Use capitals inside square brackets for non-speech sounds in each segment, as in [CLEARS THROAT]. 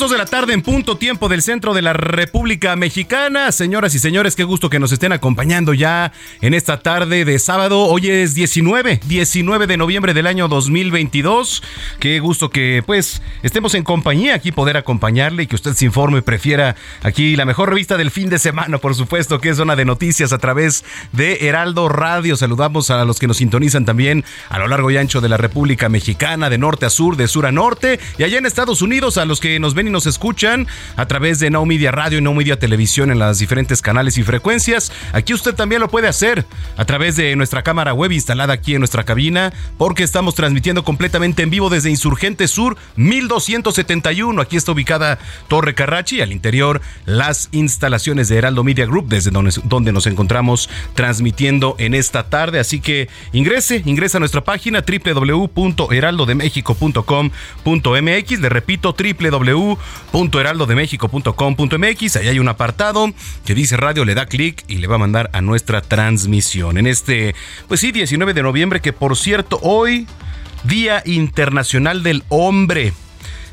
2 de la tarde en punto tiempo del centro de la República Mexicana. Señoras y señores, qué gusto que nos estén acompañando ya en esta tarde de sábado. Hoy es 19, 19 de noviembre del año 2022. Qué gusto que pues estemos en compañía aquí, poder acompañarle y que usted se informe y prefiera aquí la mejor revista del fin de semana, por supuesto, que es Zona de Noticias a través de Heraldo Radio. Saludamos a los que nos sintonizan también a lo largo y ancho de la República Mexicana, de norte a sur, de sur a norte y allá en Estados Unidos a los que nos ven nos escuchan a través de No Media Radio y No Media Televisión en las diferentes canales y frecuencias. Aquí usted también lo puede hacer a través de nuestra cámara web instalada aquí en nuestra cabina, porque estamos transmitiendo completamente en vivo desde Insurgente Sur 1271. Aquí está ubicada Torre Carrachi, al interior las instalaciones de Heraldo Media Group, desde donde, donde nos encontramos transmitiendo en esta tarde. Así que ingrese, ingresa a nuestra página www.heraldodemexico.com.mx. Le repito, www www.heraldodemexico.com.mx. Ahí hay un apartado que dice radio, le da clic y le va a mandar a nuestra transmisión. En este, pues sí, 19 de noviembre, que por cierto, hoy, Día Internacional del Hombre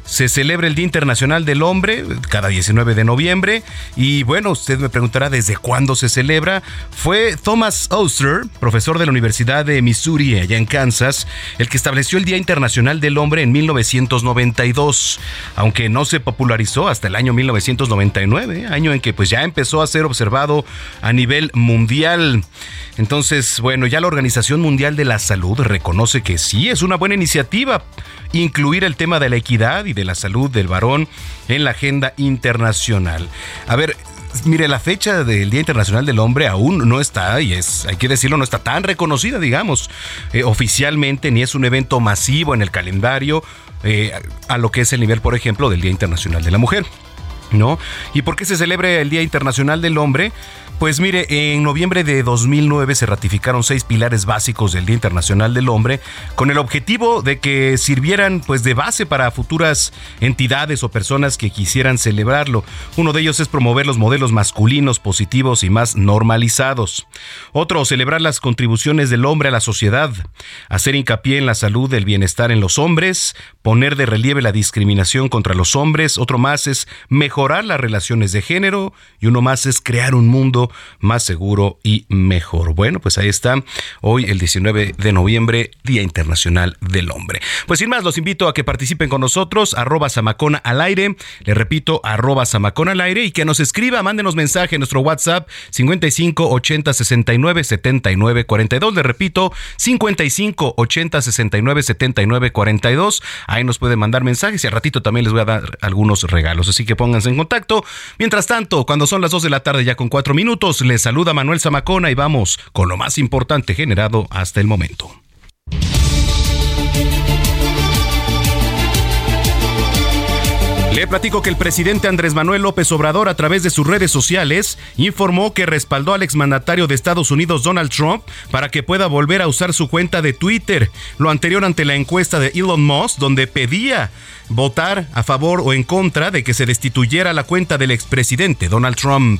se celebra el Día Internacional del Hombre cada 19 de noviembre. Y bueno, usted me preguntará desde cuándo se celebra. Fue Thomas Oster, profesor de la Universidad de Missouri, allá en Kansas, el que estableció el Día Internacional del Hombre en 1992, aunque no se popularizó hasta el año 1999, año en que pues ya empezó a ser observado a nivel mundial. Entonces, bueno, ya la Organización Mundial de la Salud reconoce que sí es una buena iniciativa incluir el tema de la equidad y de la salud del varón en la agenda internacional. A ver, mire, la fecha del Día Internacional del Hombre aún no está, y es, hay que decirlo, no está tan reconocida, digamos, eh, oficialmente, ni es un evento masivo en el calendario eh, a lo que es el nivel, por ejemplo, del Día Internacional de la Mujer. ¿No? ¿Y por qué se celebra el Día Internacional del Hombre? Pues mire, en noviembre de 2009 se ratificaron seis pilares básicos del Día Internacional del Hombre con el objetivo de que sirvieran pues de base para futuras entidades o personas que quisieran celebrarlo. Uno de ellos es promover los modelos masculinos positivos y más normalizados. Otro, celebrar las contribuciones del hombre a la sociedad, hacer hincapié en la salud del bienestar en los hombres, poner de relieve la discriminación contra los hombres. Otro más es mejorar las relaciones de género y uno más es crear un mundo más seguro y mejor. Bueno, pues ahí está. Hoy, el 19 de noviembre, Día Internacional del Hombre. Pues sin más, los invito a que participen con nosotros, arroba Samacona al aire. Le repito, arroba Samacona al aire y que nos escriba, mándenos mensaje en nuestro WhatsApp 55 80 69 79 42. Le repito, 55 80 69 79 42. Ahí nos pueden mandar mensajes y al ratito también les voy a dar algunos regalos. Así que pónganse en contacto. Mientras tanto, cuando son las 2 de la tarde ya con 4 minutos, les saluda Manuel Zamacona y vamos con lo más importante generado hasta el momento. Le platico que el presidente Andrés Manuel López Obrador a través de sus redes sociales informó que respaldó al exmandatario de Estados Unidos Donald Trump para que pueda volver a usar su cuenta de Twitter. Lo anterior ante la encuesta de Elon Musk donde pedía votar a favor o en contra de que se destituyera la cuenta del expresidente Donald Trump.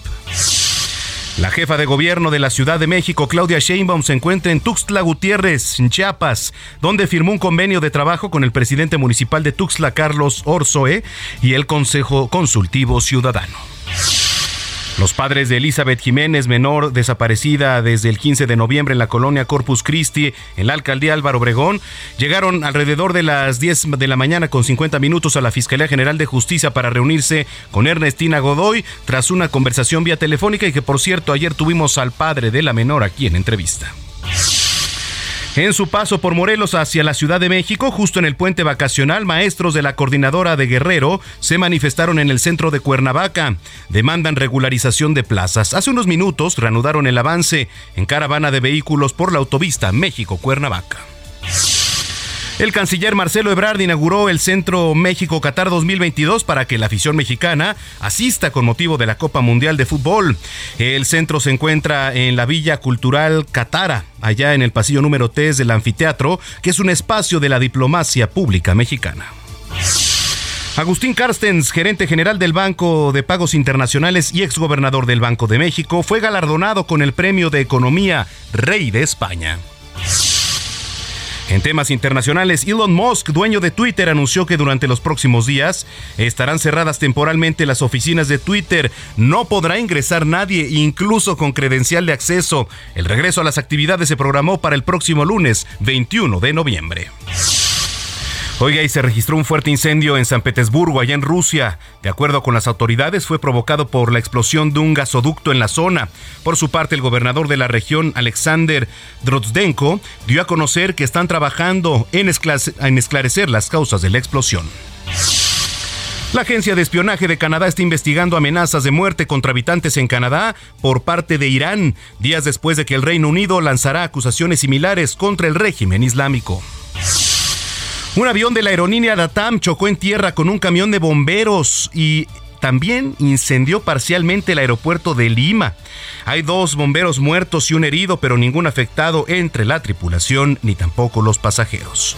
La jefa de gobierno de la Ciudad de México, Claudia Sheinbaum, se encuentra en Tuxtla Gutiérrez, en Chiapas, donde firmó un convenio de trabajo con el presidente municipal de Tuxtla, Carlos Orzoe, y el Consejo Consultivo Ciudadano. Los padres de Elizabeth Jiménez, menor desaparecida desde el 15 de noviembre en la colonia Corpus Christi, en la alcaldía Álvaro Obregón, llegaron alrededor de las 10 de la mañana con 50 minutos a la Fiscalía General de Justicia para reunirse con Ernestina Godoy tras una conversación vía telefónica y que por cierto ayer tuvimos al padre de la menor aquí en entrevista. En su paso por Morelos hacia la Ciudad de México, justo en el puente vacacional, maestros de la coordinadora de Guerrero se manifestaron en el centro de Cuernavaca. Demandan regularización de plazas. Hace unos minutos reanudaron el avance en caravana de vehículos por la autovista México-Cuernavaca. El canciller Marcelo Ebrard inauguró el Centro México Qatar 2022 para que la afición mexicana asista con motivo de la Copa Mundial de Fútbol. El centro se encuentra en la Villa Cultural Catara, allá en el pasillo número 3 del anfiteatro, que es un espacio de la diplomacia pública mexicana. Agustín Carstens, gerente general del Banco de Pagos Internacionales y exgobernador del Banco de México, fue galardonado con el Premio de Economía Rey de España. En temas internacionales, Elon Musk, dueño de Twitter, anunció que durante los próximos días estarán cerradas temporalmente las oficinas de Twitter. No podrá ingresar nadie, incluso con credencial de acceso. El regreso a las actividades se programó para el próximo lunes, 21 de noviembre. Oiga, y se registró un fuerte incendio en San Petersburgo, allá en Rusia. De acuerdo con las autoridades, fue provocado por la explosión de un gasoducto en la zona. Por su parte, el gobernador de la región, Alexander Drodzdenko, dio a conocer que están trabajando en, en esclarecer las causas de la explosión. La agencia de espionaje de Canadá está investigando amenazas de muerte contra habitantes en Canadá por parte de Irán, días después de que el Reino Unido lanzará acusaciones similares contra el régimen islámico. Un avión de la aerolínea Datam chocó en tierra con un camión de bomberos y también incendió parcialmente el aeropuerto de Lima. Hay dos bomberos muertos y un herido, pero ningún afectado entre la tripulación ni tampoco los pasajeros.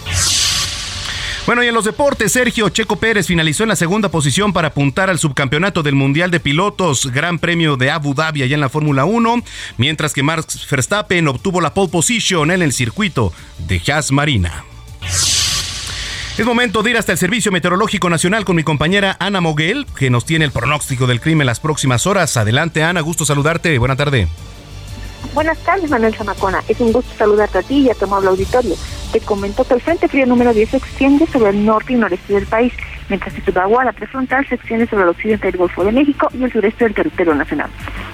Bueno, y en los deportes, Sergio Checo Pérez finalizó en la segunda posición para apuntar al subcampeonato del Mundial de Pilotos, Gran Premio de Abu Dhabi allá en la Fórmula 1, mientras que Max Verstappen obtuvo la pole position en el circuito de Haas Marina. Es momento de ir hasta el Servicio Meteorológico Nacional con mi compañera Ana Moguel, que nos tiene el pronóstico del crimen las próximas horas. Adelante, Ana, gusto saludarte. Buena tarde. Buenas tardes, Manuel Zamacona. Es un gusto saludarte a ti y a tu amable auditorio. Te comento que el Frente Frío número 10 se extiende sobre el norte y noreste del país, mientras que su vaguada prefrontal se extiende sobre el occidente del Golfo de México y el sureste del territorio nacional,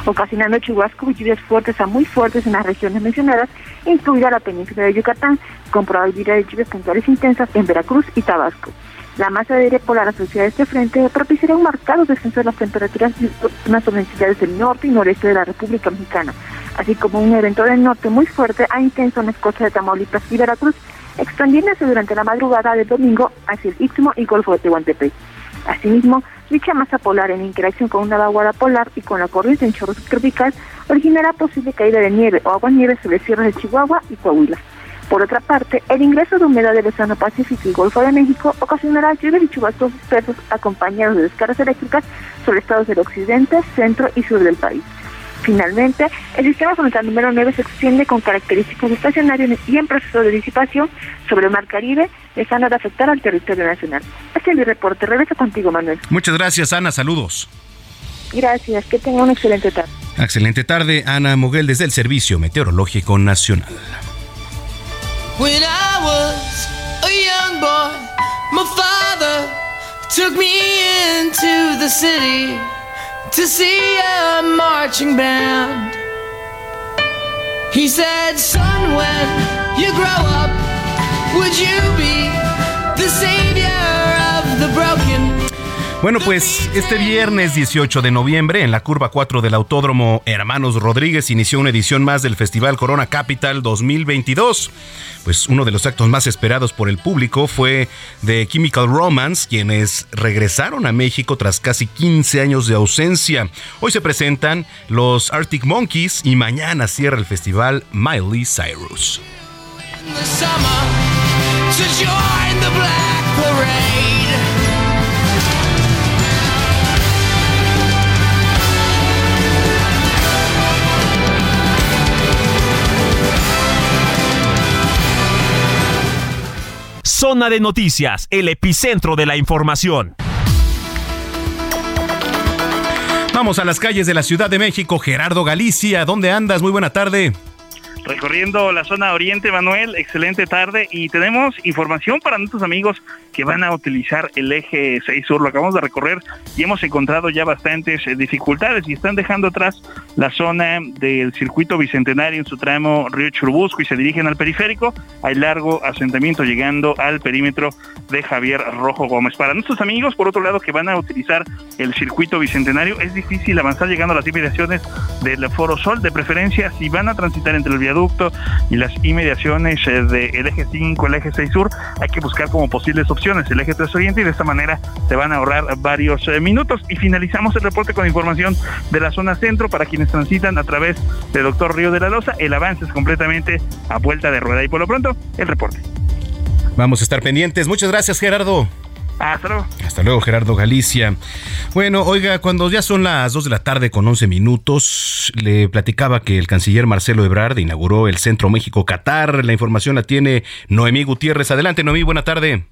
ocasionando chubascos y lluvias fuertes a muy fuertes en las regiones mencionadas, incluida la península de Yucatán, con probabilidad de lluvias puntuales intensas en Veracruz y Tabasco. La masa de aire polar asociada a este frente propiciará un marcado descenso de las temperaturas en las densidades del norte y noreste de la República Mexicana, así como un evento del norte muy fuerte a intenso en las costas de Tamaulipas y Veracruz, extendiéndose durante la madrugada del domingo hacia el Istmo y Golfo de Tehuantepec. Asimismo, dicha masa polar en interacción con una vaguada polar y con la corriente en chorro subtropical originará posible caída de nieve o agua nieve sobre sierras de Chihuahua y Coahuila. Por otra parte, el ingreso de humedad del Océano Pacífico y Golfo de México ocasionará lluvias y chubascos dispersos acompañados de descargas eléctricas sobre estados del occidente, centro y sur del país. Finalmente, el sistema frontal número 9 se extiende con características estacionarias y en proceso de disipación sobre el Mar Caribe, dejando de afectar al territorio nacional. Este es mi reporte. Regreso contigo, Manuel. Muchas gracias, Ana. Saludos. Gracias. Que tenga una excelente tarde. Excelente tarde, Ana Moguel, desde el Servicio Meteorológico Nacional. When I was a young boy, my father took me into the city to see a marching band. He said, Son, when you grow up, would you be Bueno, pues este viernes 18 de noviembre, en la curva 4 del Autódromo Hermanos Rodríguez, inició una edición más del Festival Corona Capital 2022. Pues uno de los actos más esperados por el público fue de Chemical Romance, quienes regresaron a México tras casi 15 años de ausencia. Hoy se presentan los Arctic Monkeys y mañana cierra el festival Miley Cyrus. Zona de Noticias, el epicentro de la información. vamos a las calles de la Ciudad de México. Gerardo Galicia, ¿dónde andas? Muy buena tarde recorriendo la zona oriente, Manuel. Excelente tarde y tenemos información para nuestros amigos que van a utilizar el eje 6 sur. Lo acabamos de recorrer y hemos encontrado ya bastantes eh, dificultades y están dejando atrás la zona del circuito bicentenario en su tramo Río Churubusco y se dirigen al periférico. Hay largo asentamiento llegando al perímetro de Javier Rojo Gómez. Para nuestros amigos, por otro lado, que van a utilizar el circuito bicentenario, es difícil avanzar llegando a las inmediaciones del Foro Sol. De preferencia, si van a transitar entre el viaducto y las inmediaciones eh, del eje 5, el eje 6 sur, hay que buscar como posibles opciones el eje 3 oriente y de esta manera se van a ahorrar varios eh, minutos. Y finalizamos el reporte con información de la zona centro para quienes transitan a través de Doctor Río de la Loza. El avance es completamente a vuelta de rueda y por lo pronto el reporte. Vamos a estar pendientes. Muchas gracias, Gerardo. Hasta luego. Hasta luego, Gerardo Galicia. Bueno, oiga, cuando ya son las 2 de la tarde con 11 minutos, le platicaba que el canciller Marcelo Ebrard inauguró el Centro México-Catar. La información la tiene Noemí Gutiérrez. Adelante, Noemí, buena tarde.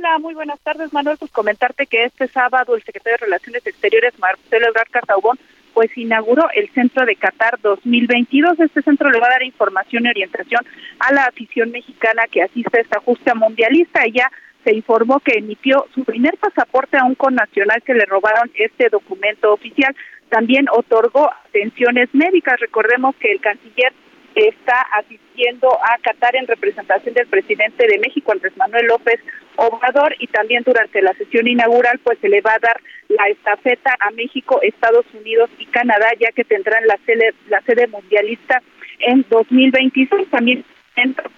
Hola, muy buenas tardes, Manuel. Pues comentarte que este sábado el secretario de Relaciones Exteriores, Marcelo Ebrard Casaubón, pues inauguró el Centro de Qatar 2022. Este centro le va a dar información y orientación a la afición mexicana que asiste a esta justa mundialista. Ella se informó que emitió su primer pasaporte a un connacional que le robaron este documento oficial. También otorgó atenciones médicas. Recordemos que el canciller está asistiendo a Qatar en representación del presidente de México, Andrés Manuel López Obrador, y también durante la sesión inaugural, pues se le va a dar la estafeta a México, Estados Unidos y Canadá, ya que tendrán la sede, la sede mundialista en 2026. También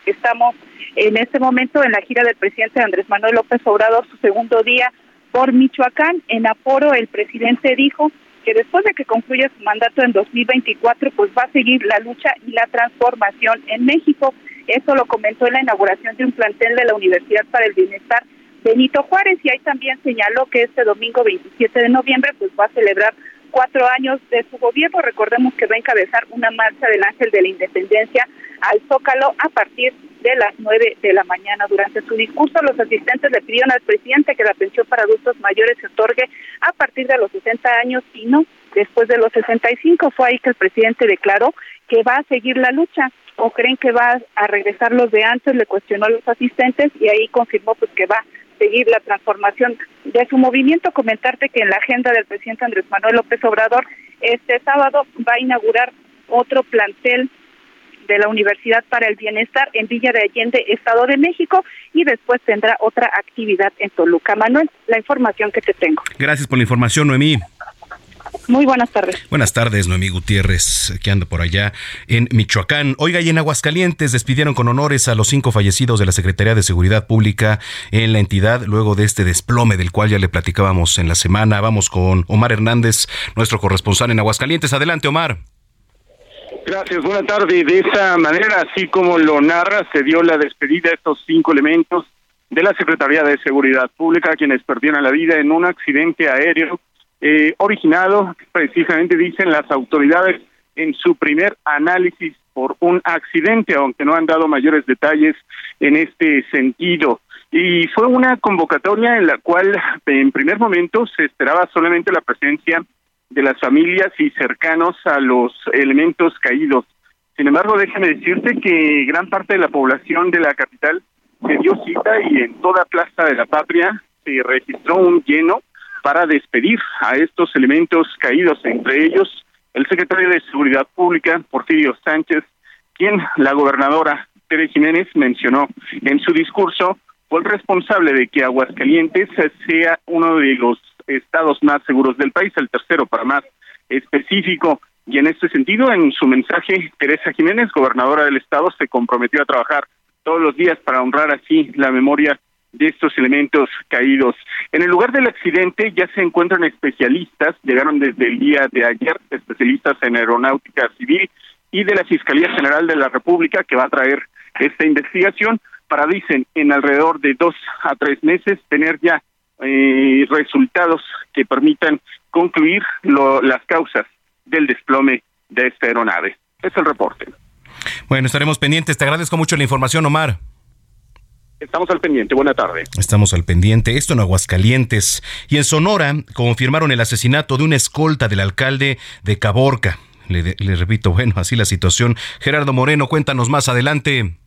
estamos en este momento en la gira del presidente Andrés Manuel López Obrador, su segundo día por Michoacán. En Aporo, el presidente dijo que después de que concluya su mandato en 2024, pues va a seguir la lucha y la transformación en México. Eso lo comentó en la inauguración de un plantel de la Universidad para el Bienestar Benito Juárez y ahí también señaló que este domingo 27 de noviembre pues va a celebrar cuatro años de su gobierno. Recordemos que va a encabezar una marcha del Ángel de la Independencia al Zócalo a partir de las nueve de la mañana. Durante su discurso, los asistentes le pidieron al presidente que la pensión para adultos mayores se otorgue a partir de los 60 años y no después de los 65. Fue ahí que el presidente declaró que va a seguir la lucha o creen que va a regresar los de antes, le cuestionó a los asistentes y ahí confirmó pues que va a seguir la transformación de su movimiento. Comentarte que en la agenda del presidente Andrés Manuel López Obrador este sábado va a inaugurar otro plantel de la Universidad para el Bienestar en Villa de Allende, Estado de México, y después tendrá otra actividad en Toluca. Manuel, la información que te tengo. Gracias por la información, Noemí. Muy buenas tardes. Buenas tardes, Noemí Gutiérrez, que anda por allá en Michoacán. Oiga, y en Aguascalientes despidieron con honores a los cinco fallecidos de la Secretaría de Seguridad Pública en la entidad luego de este desplome del cual ya le platicábamos en la semana. Vamos con Omar Hernández, nuestro corresponsal en Aguascalientes. Adelante, Omar. Gracias, buena tarde. De esa manera, así como lo narra, se dio la despedida de estos cinco elementos de la Secretaría de Seguridad Pública, quienes perdieron la vida en un accidente aéreo eh, originado, precisamente dicen las autoridades, en su primer análisis por un accidente, aunque no han dado mayores detalles en este sentido. Y fue una convocatoria en la cual, en primer momento, se esperaba solamente la presencia de las familias y cercanos a los elementos caídos. Sin embargo, déjame decirte que gran parte de la población de la capital se dio cita y en toda Plaza de la Patria se registró un lleno para despedir a estos elementos caídos, entre ellos el secretario de Seguridad Pública, Porfirio Sánchez, quien la gobernadora Tere Jiménez mencionó en su discurso, fue el responsable de que Aguascalientes sea uno de los estados más seguros del país, el tercero para más específico. Y en este sentido, en su mensaje, Teresa Jiménez, gobernadora del estado, se comprometió a trabajar todos los días para honrar así la memoria de estos elementos caídos. En el lugar del accidente ya se encuentran especialistas, llegaron desde el día de ayer, especialistas en aeronáutica civil y de la Fiscalía General de la República que va a traer esta investigación para, dicen, en alrededor de dos a tres meses tener ya eh, resultados que permitan concluir las causas del desplome de esta aeronave. Es el reporte. Bueno, estaremos pendientes. Te agradezco mucho la información, Omar. Estamos al pendiente. Buena tarde. Estamos al pendiente. Esto en Aguascalientes. Y en Sonora confirmaron el asesinato de una escolta del alcalde de Caborca. Le, le repito, bueno, así la situación. Gerardo Moreno, cuéntanos más adelante.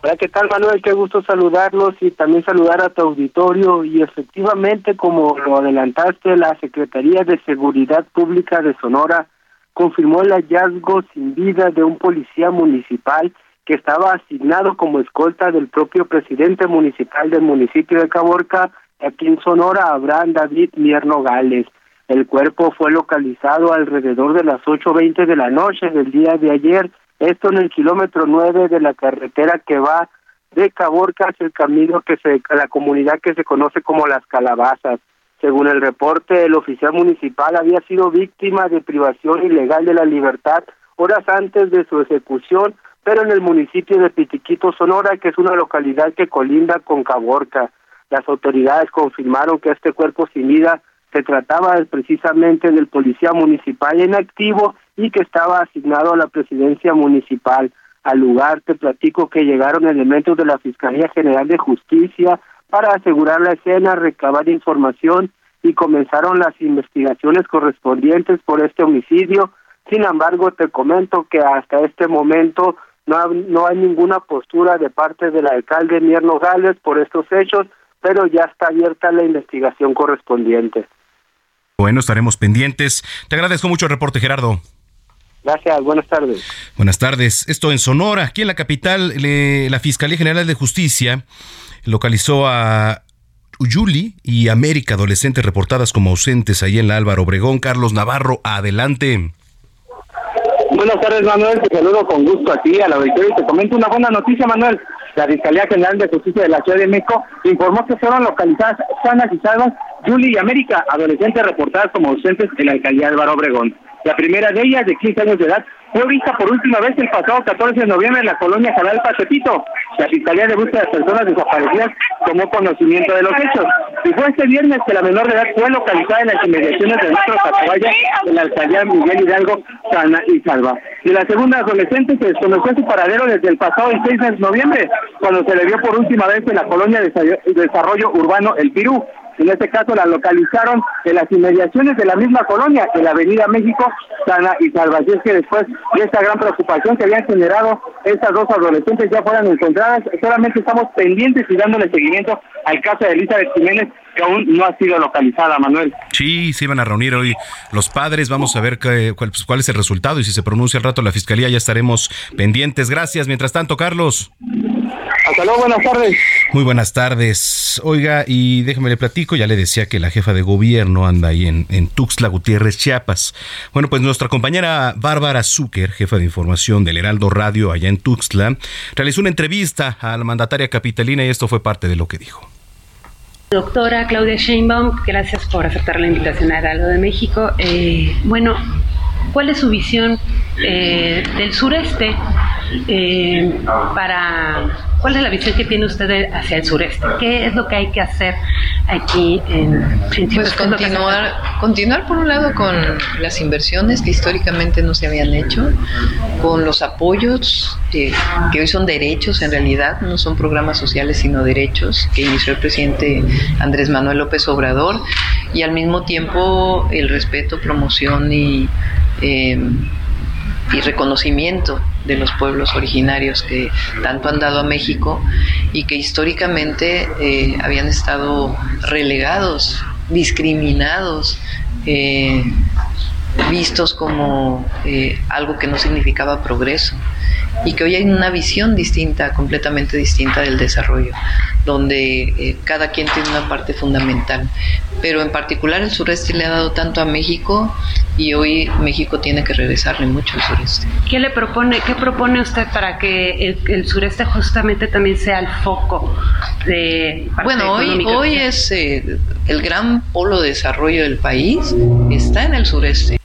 Hola, ¿qué tal Manuel? Qué gusto saludarlos y también saludar a tu auditorio. Y efectivamente, como lo adelantaste, la Secretaría de Seguridad Pública de Sonora confirmó el hallazgo sin vida de un policía municipal que estaba asignado como escolta del propio presidente municipal del municipio de Caborca, aquí en Sonora, Abraham David Mierno Gales. El cuerpo fue localizado alrededor de las 8.20 de la noche del día de ayer esto en el kilómetro 9 de la carretera que va de Caborca hacia el camino que se, la comunidad que se conoce como Las Calabazas. Según el reporte, el oficial municipal había sido víctima de privación ilegal de la libertad horas antes de su ejecución, pero en el municipio de Pitiquito, Sonora, que es una localidad que colinda con Caborca. Las autoridades confirmaron que este cuerpo sin vida se trataba precisamente del policía municipal en activo y que estaba asignado a la presidencia municipal. Al lugar te platico que llegaron elementos de la Fiscalía General de Justicia para asegurar la escena, recabar información y comenzaron las investigaciones correspondientes por este homicidio. Sin embargo, te comento que hasta este momento no, no hay ninguna postura de parte del alcalde Mierno Gales por estos hechos, pero ya está abierta la investigación correspondiente. Bueno, estaremos pendientes. Te agradezco mucho el reporte, Gerardo. Gracias, buenas tardes. Buenas tardes. Esto en Sonora, aquí en la capital, la Fiscalía General de Justicia localizó a Uyuli y América, adolescentes reportadas como ausentes ahí en la Álvaro Obregón. Carlos Navarro, adelante. Buenas tardes, Manuel. Te saludo con gusto a ti, a la auditorio, y te comento una buena noticia, Manuel. La Fiscalía General de Justicia de la Ciudad de México informó que fueron localizadas sanas y salvas Yuli y América, adolescentes reportadas como ausentes en la alcaldía Álvaro Obregón. La primera de ellas, de 15 años de edad, fue vista por última vez el pasado 14 de noviembre en la colonia Canal Tepito. La Fiscalía de Búsqueda de Personas Desaparecidas tomó conocimiento de los hechos. Y fue este viernes que la menor de edad fue localizada en las inmediaciones de nuestro Tatuaya, en la alcaldía Miguel Hidalgo, Sana y Salva. Y la segunda adolescente se desconoció su paradero desde el pasado 6 de noviembre, cuando se le vio por última vez en la colonia de Desarrollo Urbano El Pirú. En este caso la localizaron en las inmediaciones de la misma colonia, en la Avenida México, Sana y Salva. Así es que después de esta gran preocupación que habían generado estas dos adolescentes ya fueran encontradas, solamente estamos pendientes y dándole seguimiento al caso de Elizabeth Jiménez, que aún no ha sido localizada, Manuel. Sí, se iban a reunir hoy los padres, vamos a ver cuál, pues, cuál es el resultado y si se pronuncia al rato la fiscalía ya estaremos pendientes. Gracias. Mientras tanto, Carlos. Hasta luego, buenas tardes. Muy buenas tardes. Oiga, y déjeme le platico, ya le decía que la jefa de gobierno anda ahí en, en Tuxtla Gutiérrez, Chiapas. Bueno, pues nuestra compañera Bárbara Zucker, jefa de información del Heraldo Radio allá en Tuxtla, realizó una entrevista a la mandataria capitalina y esto fue parte de lo que dijo. Doctora Claudia Sheinbaum, gracias por aceptar la invitación a Heraldo de México. Eh, bueno, ¿cuál es su visión eh, del sureste eh, para ¿Cuál es la visión que tiene usted hacia el sureste? ¿Qué es lo que hay que hacer aquí en, Pues continuar, continuar por un lado con las inversiones que históricamente no se habían hecho, con los apoyos que hoy son derechos en realidad, no son programas sociales sino derechos que inició el presidente Andrés Manuel López Obrador y al mismo tiempo el respeto, promoción y eh, y reconocimiento de los pueblos originarios que tanto han dado a México y que históricamente eh, habían estado relegados, discriminados, eh, vistos como eh, algo que no significaba progreso y que hoy hay una visión distinta, completamente distinta del desarrollo, donde eh, cada quien tiene una parte fundamental. Pero en particular el sureste le ha dado tanto a México y hoy México tiene que regresarle mucho al sureste. ¿Qué le propone, qué propone usted para que el, sureste justamente también sea el foco de Bueno, hoy, hoy es eh, el gran polo de desarrollo del país, está en el sureste.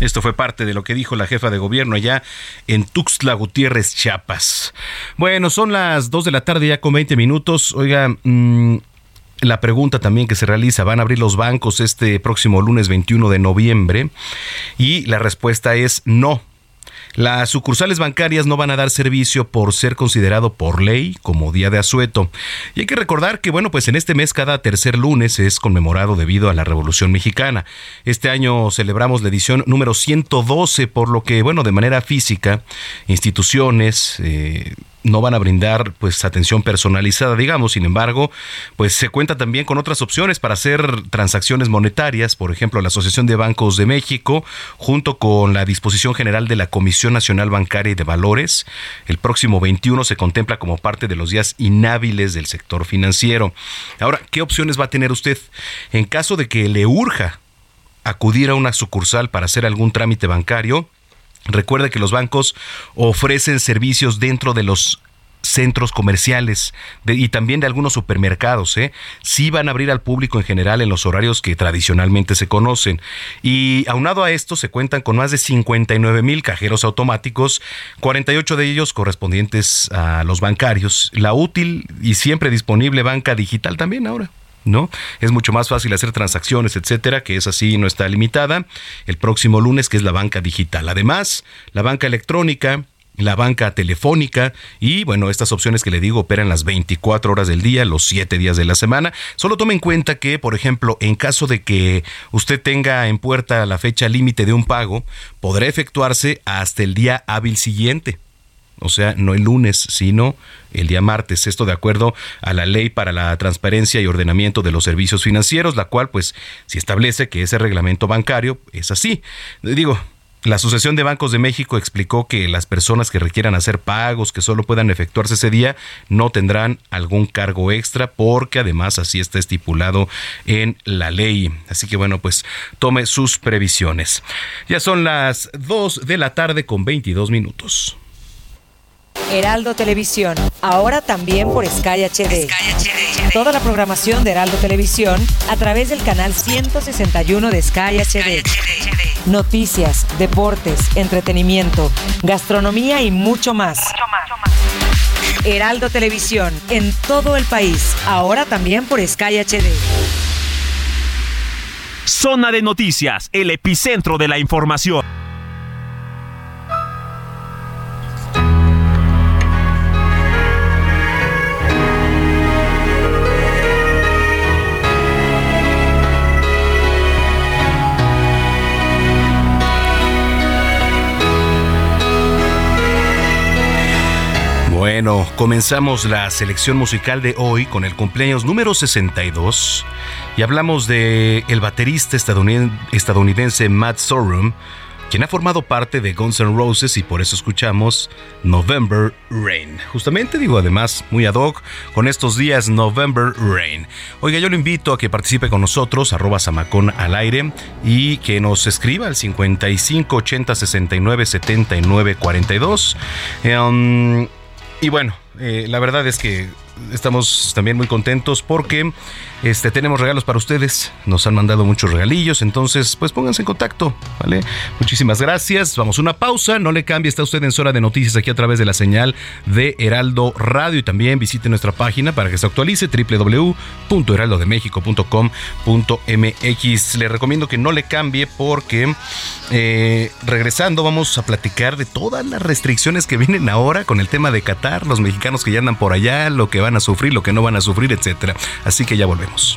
Esto fue parte de lo que dijo la jefa de gobierno allá en Tuxtla Gutiérrez, Chiapas. Bueno, son las 2 de la tarde ya con 20 minutos. Oiga, mm, la pregunta también que se realiza, ¿van a abrir los bancos este próximo lunes 21 de noviembre? Y la respuesta es no. Las sucursales bancarias no van a dar servicio por ser considerado por ley como día de asueto. Y hay que recordar que, bueno, pues en este mes cada tercer lunes es conmemorado debido a la Revolución Mexicana. Este año celebramos la edición número 112, por lo que, bueno, de manera física, instituciones, eh, no van a brindar pues atención personalizada, digamos. Sin embargo, pues se cuenta también con otras opciones para hacer transacciones monetarias, por ejemplo, la Asociación de Bancos de México, junto con la disposición general de la Comisión Nacional Bancaria y de Valores. El próximo 21 se contempla como parte de los días inhábiles del sector financiero. Ahora, ¿qué opciones va a tener usted en caso de que le urja acudir a una sucursal para hacer algún trámite bancario? Recuerde que los bancos ofrecen servicios dentro de los centros comerciales y también de algunos supermercados. ¿eh? Sí van a abrir al público en general en los horarios que tradicionalmente se conocen. Y aunado a esto, se cuentan con más de 59 mil cajeros automáticos, 48 de ellos correspondientes a los bancarios. La útil y siempre disponible banca digital también ahora. ¿No? Es mucho más fácil hacer transacciones, etcétera, que es así, no está limitada. El próximo lunes, que es la banca digital. Además, la banca electrónica, la banca telefónica y bueno, estas opciones que le digo operan las 24 horas del día, los 7 días de la semana. Solo tome en cuenta que, por ejemplo, en caso de que usted tenga en puerta la fecha límite de un pago, podrá efectuarse hasta el día hábil siguiente o sea, no el lunes, sino el día martes. Esto de acuerdo a la Ley para la Transparencia y Ordenamiento de los Servicios Financieros, la cual, pues, si establece que ese reglamento bancario es así. Digo, la Asociación de Bancos de México explicó que las personas que requieran hacer pagos que solo puedan efectuarse ese día no tendrán algún cargo extra porque además así está estipulado en la ley. Así que bueno, pues tome sus previsiones. Ya son las 2 de la tarde con 22 minutos. Heraldo Televisión, ahora también por Sky HD. Toda la programación de Heraldo Televisión a través del canal 161 de Sky HD. Noticias, deportes, entretenimiento, gastronomía y mucho más. Heraldo Televisión, en todo el país, ahora también por Sky HD. Zona de noticias, el epicentro de la información. Comenzamos la selección musical de hoy con el cumpleaños número 62 y hablamos de el baterista estadounidense Matt Sorum, quien ha formado parte de Guns N' Roses y por eso escuchamos November Rain. Justamente digo además muy ad hoc con estos días November Rain. Oiga, yo lo invito a que participe con nosotros, arroba Samacón al aire y que nos escriba al 55 80 69 79 42. Y bueno, eh, la verdad es que estamos también muy contentos porque este, tenemos regalos para ustedes. Nos han mandado muchos regalillos, entonces pues pónganse en contacto, ¿vale? Muchísimas gracias. Vamos a una pausa, no le cambie, está usted en Zona de Noticias aquí a través de la señal de Heraldo Radio y también visite nuestra página para que se actualice www.heraldodemexico.com.mx. Le recomiendo que no le cambie porque eh, regresando vamos a platicar de todas las restricciones que vienen ahora con el tema de Qatar, los mexicanos que ya andan por allá, lo que van a sufrir, lo que no van a sufrir, etcétera. Así que ya volvemos.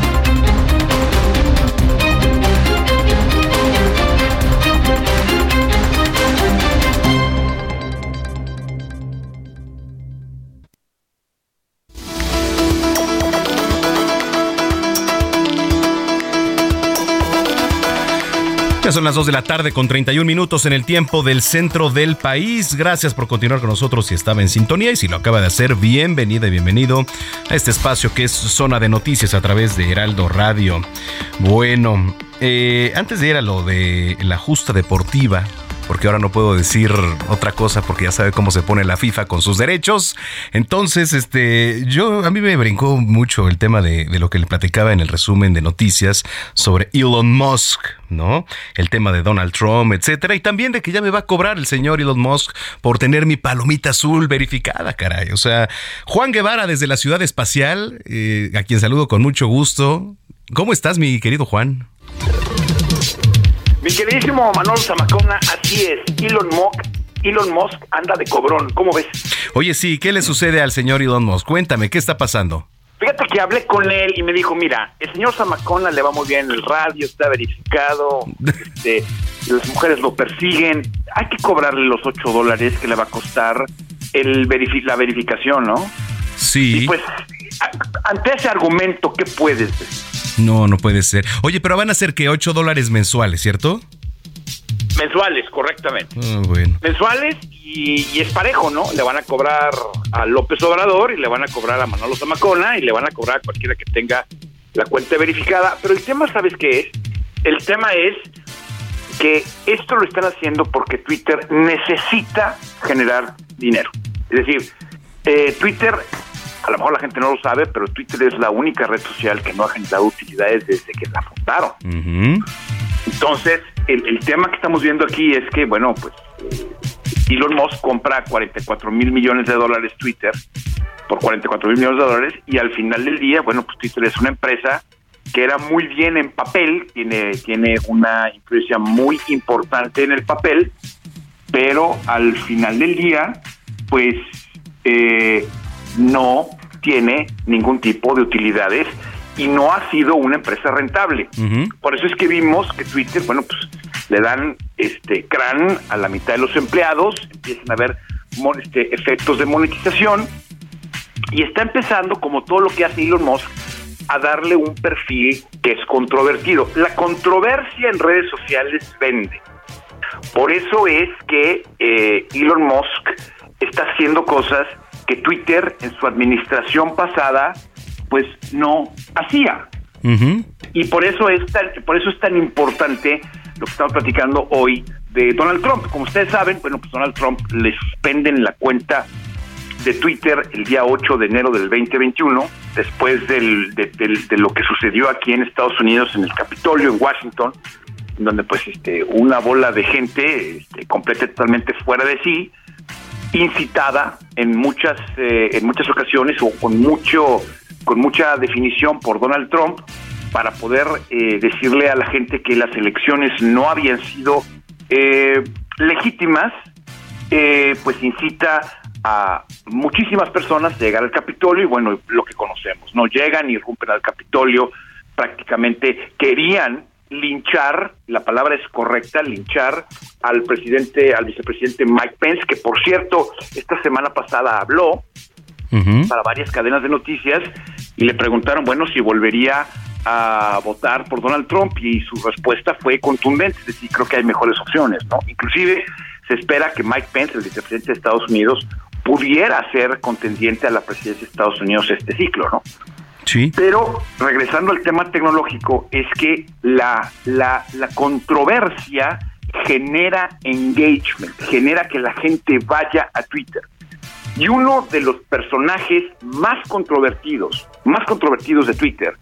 Son las 2 de la tarde con 31 minutos en el tiempo del centro del país. Gracias por continuar con nosotros si estaba en sintonía y si lo acaba de hacer, bienvenida y bienvenido a este espacio que es Zona de Noticias a través de Heraldo Radio. Bueno, eh, antes de ir a lo de la justa deportiva, porque ahora no puedo decir otra cosa porque ya sabe cómo se pone la FIFA con sus derechos. Entonces, este, yo a mí me brincó mucho el tema de, lo que le platicaba en el resumen de noticias sobre Elon Musk, ¿no? El tema de Donald Trump, etcétera, y también de que ya me va a cobrar el señor Elon Musk por tener mi palomita azul verificada, caray. O sea, Juan Guevara desde la ciudad espacial, eh, a quien saludo con mucho gusto. ¿Cómo estás, mi querido Juan? Mi queridísimo Manolo Zamacona, así es. Elon Musk, Elon Musk anda de cobrón. ¿Cómo ves? Oye, sí, ¿qué le sucede al señor Elon Musk? Cuéntame, ¿qué está pasando? Fíjate que hablé con él y me dijo, mira, el señor Zamacona le va muy bien en el radio, está verificado, este, las mujeres lo persiguen, hay que cobrarle los 8 dólares que le va a costar el la verificación, ¿no? Sí. Y pues, ante ese argumento, ¿qué puedes decir? No, no puede ser. Oye, pero van a ser que 8 dólares mensuales, ¿cierto? Mensuales, correctamente. Ah, bueno. Mensuales y, es parejo, ¿no? Le van a cobrar a López Obrador y le van a cobrar a Manolo Zamacona y le van a cobrar a cualquiera que tenga la cuenta verificada. Pero el tema, ¿sabes qué es? El tema es que esto lo están haciendo porque Twitter necesita generar dinero. Es decir, eh, Twitter a lo mejor la gente no lo sabe, pero Twitter es la única red social que no ha generado utilidades desde que la fundaron. Entonces, el, tema que estamos viendo aquí es que, bueno, pues eh, Elon Musk compra 44 mil millones de dólares Twitter por 44 mil millones de dólares y al final del día, bueno, pues Twitter es una empresa que era muy bien en papel, tiene, tiene una influencia muy importante en el papel, pero al final del día, pues eh, no tiene ningún tipo de utilidades y no ha sido una empresa rentable. Por eso es que vimos que Twitter, bueno, pues le dan este crán a la mitad de los empleados, empiezan a haber este, efectos de monetización y está empezando, como todo lo que hace Elon Musk, a darle un perfil que es controvertido. La controversia en redes sociales vende. Por eso es que eh, Elon Musk está haciendo cosas que Twitter en su administración pasada pues no hacía. Y por eso es tan, por eso es tan importante lo que estamos platicando hoy de Donald Trump. Como ustedes saben, bueno, pues Donald Trump le suspenden la cuenta de Twitter el día 8 de enero del 2021, después del, de, lo que sucedió aquí en Estados Unidos, en el Capitolio, en Washington, donde pues este, una bola de gente este, completa totalmente fuera de sí, incitada en muchas eh, en muchas ocasiones o con mucho con mucha definición por Donald Trump para poder eh, decirle a la gente que las elecciones no habían sido eh, legítimas pues incita a muchísimas personas a llegar al Capitolio y bueno lo que conocemos no llegan y rompen al Capitolio prácticamente querían linchar, la palabra es correcta, linchar al presidente, al vicepresidente Mike Pence, que por cierto, esta semana pasada habló para varias cadenas de noticias y le preguntaron, bueno, si volvería a votar por Donald Trump y su respuesta fue contundente, es decir, creo que hay mejores opciones, ¿no? Inclusive se espera que Mike Pence, el vicepresidente de Estados Unidos, pudiera ser contendiente a la presidencia de Estados Unidos este ciclo, ¿no? Pero regresando al tema tecnológico, es que la, la, la controversia genera engagement, genera que la gente vaya a Twitter. Y uno de los personajes más controvertidos, más controvertidos de Twitter,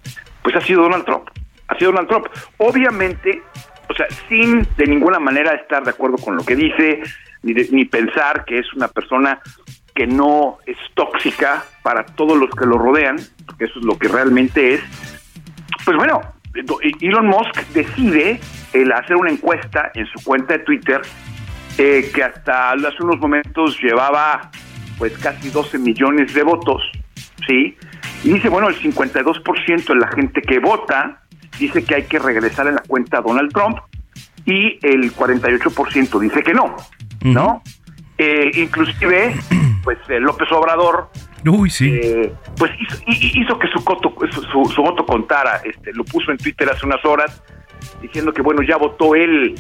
pues ha sido Donald Trump. Ha sido Donald Trump. Obviamente, o sea, sin de ninguna manera estar de acuerdo con lo que dice, ni, ni pensar que es una persona que no es tóxica para todos los que lo rodean, porque eso es lo que realmente es, pues bueno, Elon Musk decide el hacer una encuesta en su cuenta de Twitter eh, que hasta hace unos momentos llevaba pues casi 12 millones de votos, ¿sí? Y dice, bueno, el 52% de la gente que vota dice que hay que regresar en la cuenta a Donald Trump y el 48% dice que no, ¿no? Eh, inclusive, [CLEARS THROAT] pues eh, López Obrador Uy, sí. Eh, pues hizo, que su, su, voto contara, este, lo puso en Twitter hace unas horas diciendo que bueno, ya votó él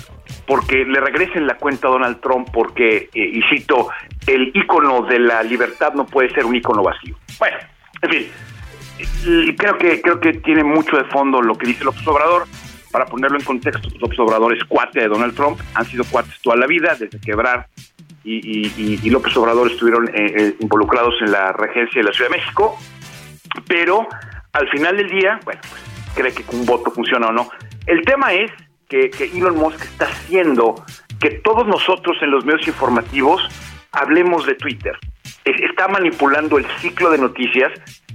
porque le regresen la cuenta a Donald Trump porque, eh, y cito, el ícono de la libertad no puede ser un ícono vacío. Bueno, en fin, creo que, creo que tiene mucho de fondo lo que dice López Obrador. Para ponerlo en contexto, López Obrador es cuate de Donald Trump, han sido cuates toda la vida, desde quebrar y, López Obrador estuvieron eh, involucrados en la regencia de la Ciudad de México, pero al final del día, bueno, pues cree que un voto funciona o no. El tema es que, Elon Musk está haciendo que todos nosotros en los medios informativos hablemos de Twitter. Está manipulando el ciclo de noticias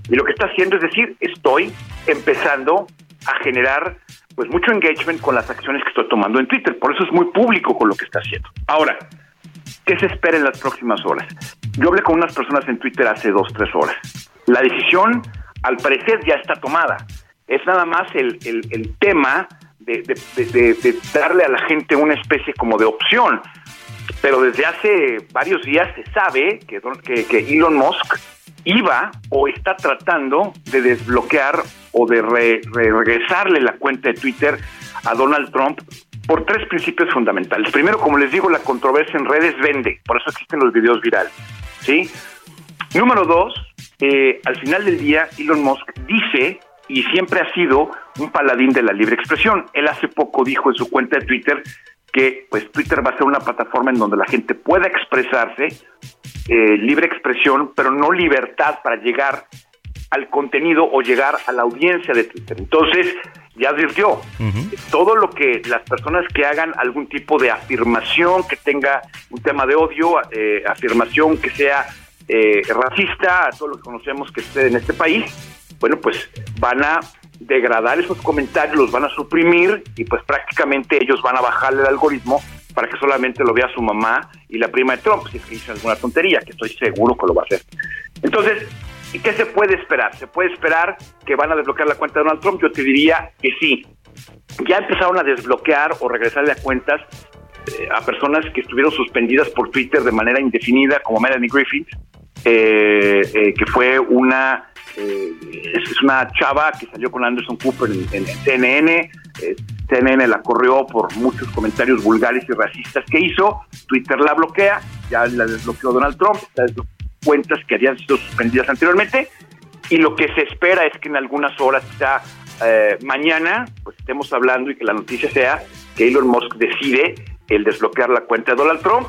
y lo que está haciendo es decir, estoy empezando a generar pues mucho engagement con las acciones que estoy tomando en Twitter. Por eso es muy público con lo que está haciendo. Ahora, ¿qué se espera en las próximas horas? Yo hablé con unas personas en Twitter hace dos, tres horas. La decisión, al parecer, ya está tomada es nada más el, el, tema de, darle a la gente una especie como de opción. Pero desde hace varios días se sabe que, que, Elon Musk iba o está tratando de desbloquear o de regresarle la cuenta de Twitter a Donald Trump por tres principios fundamentales. Primero, como les digo, la controversia en redes vende, por eso existen los videos virales. ¿sí? Número dos, eh, al final del día, Elon Musk dice y siempre ha sido un paladín de la libre expresión. Él hace poco dijo en su cuenta de Twitter que pues Twitter va a ser una plataforma en donde la gente pueda expresarse, eh, libre expresión, pero no libertad para llegar al contenido o llegar a la audiencia de Twitter. Entonces, ya advirtió, todo lo que las personas que hagan algún tipo de afirmación que tenga un tema de odio, eh, afirmación que sea eh, racista, a todo lo que conocemos que esté en este país, bueno, pues van a degradar esos comentarios, los van a suprimir y pues prácticamente ellos van a bajarle el algoritmo para que solamente lo vea su mamá y la prima de Trump, si es que hizo alguna tontería, que estoy seguro que lo va a hacer. Entonces, ¿qué se puede esperar? ¿Se puede esperar que van a desbloquear la cuenta de Donald Trump? Yo te diría que sí. Ya empezaron a desbloquear o regresarle a cuentas eh, a personas que estuvieron suspendidas por Twitter de manera indefinida, como Melanie Griffith, eh, eh, que fue una eh, es una chava que salió con Anderson Cooper en, CNN. CNN la corrió por muchos comentarios vulgares y racistas que hizo. Twitter la bloquea, ya la desbloqueó Donald Trump, estas cuentas que habían sido suspendidas anteriormente. Y lo que se espera es que en algunas horas, quizá mañana, pues estemos hablando y que la noticia sea que Elon Musk decide el desbloquear la cuenta de Donald Trump.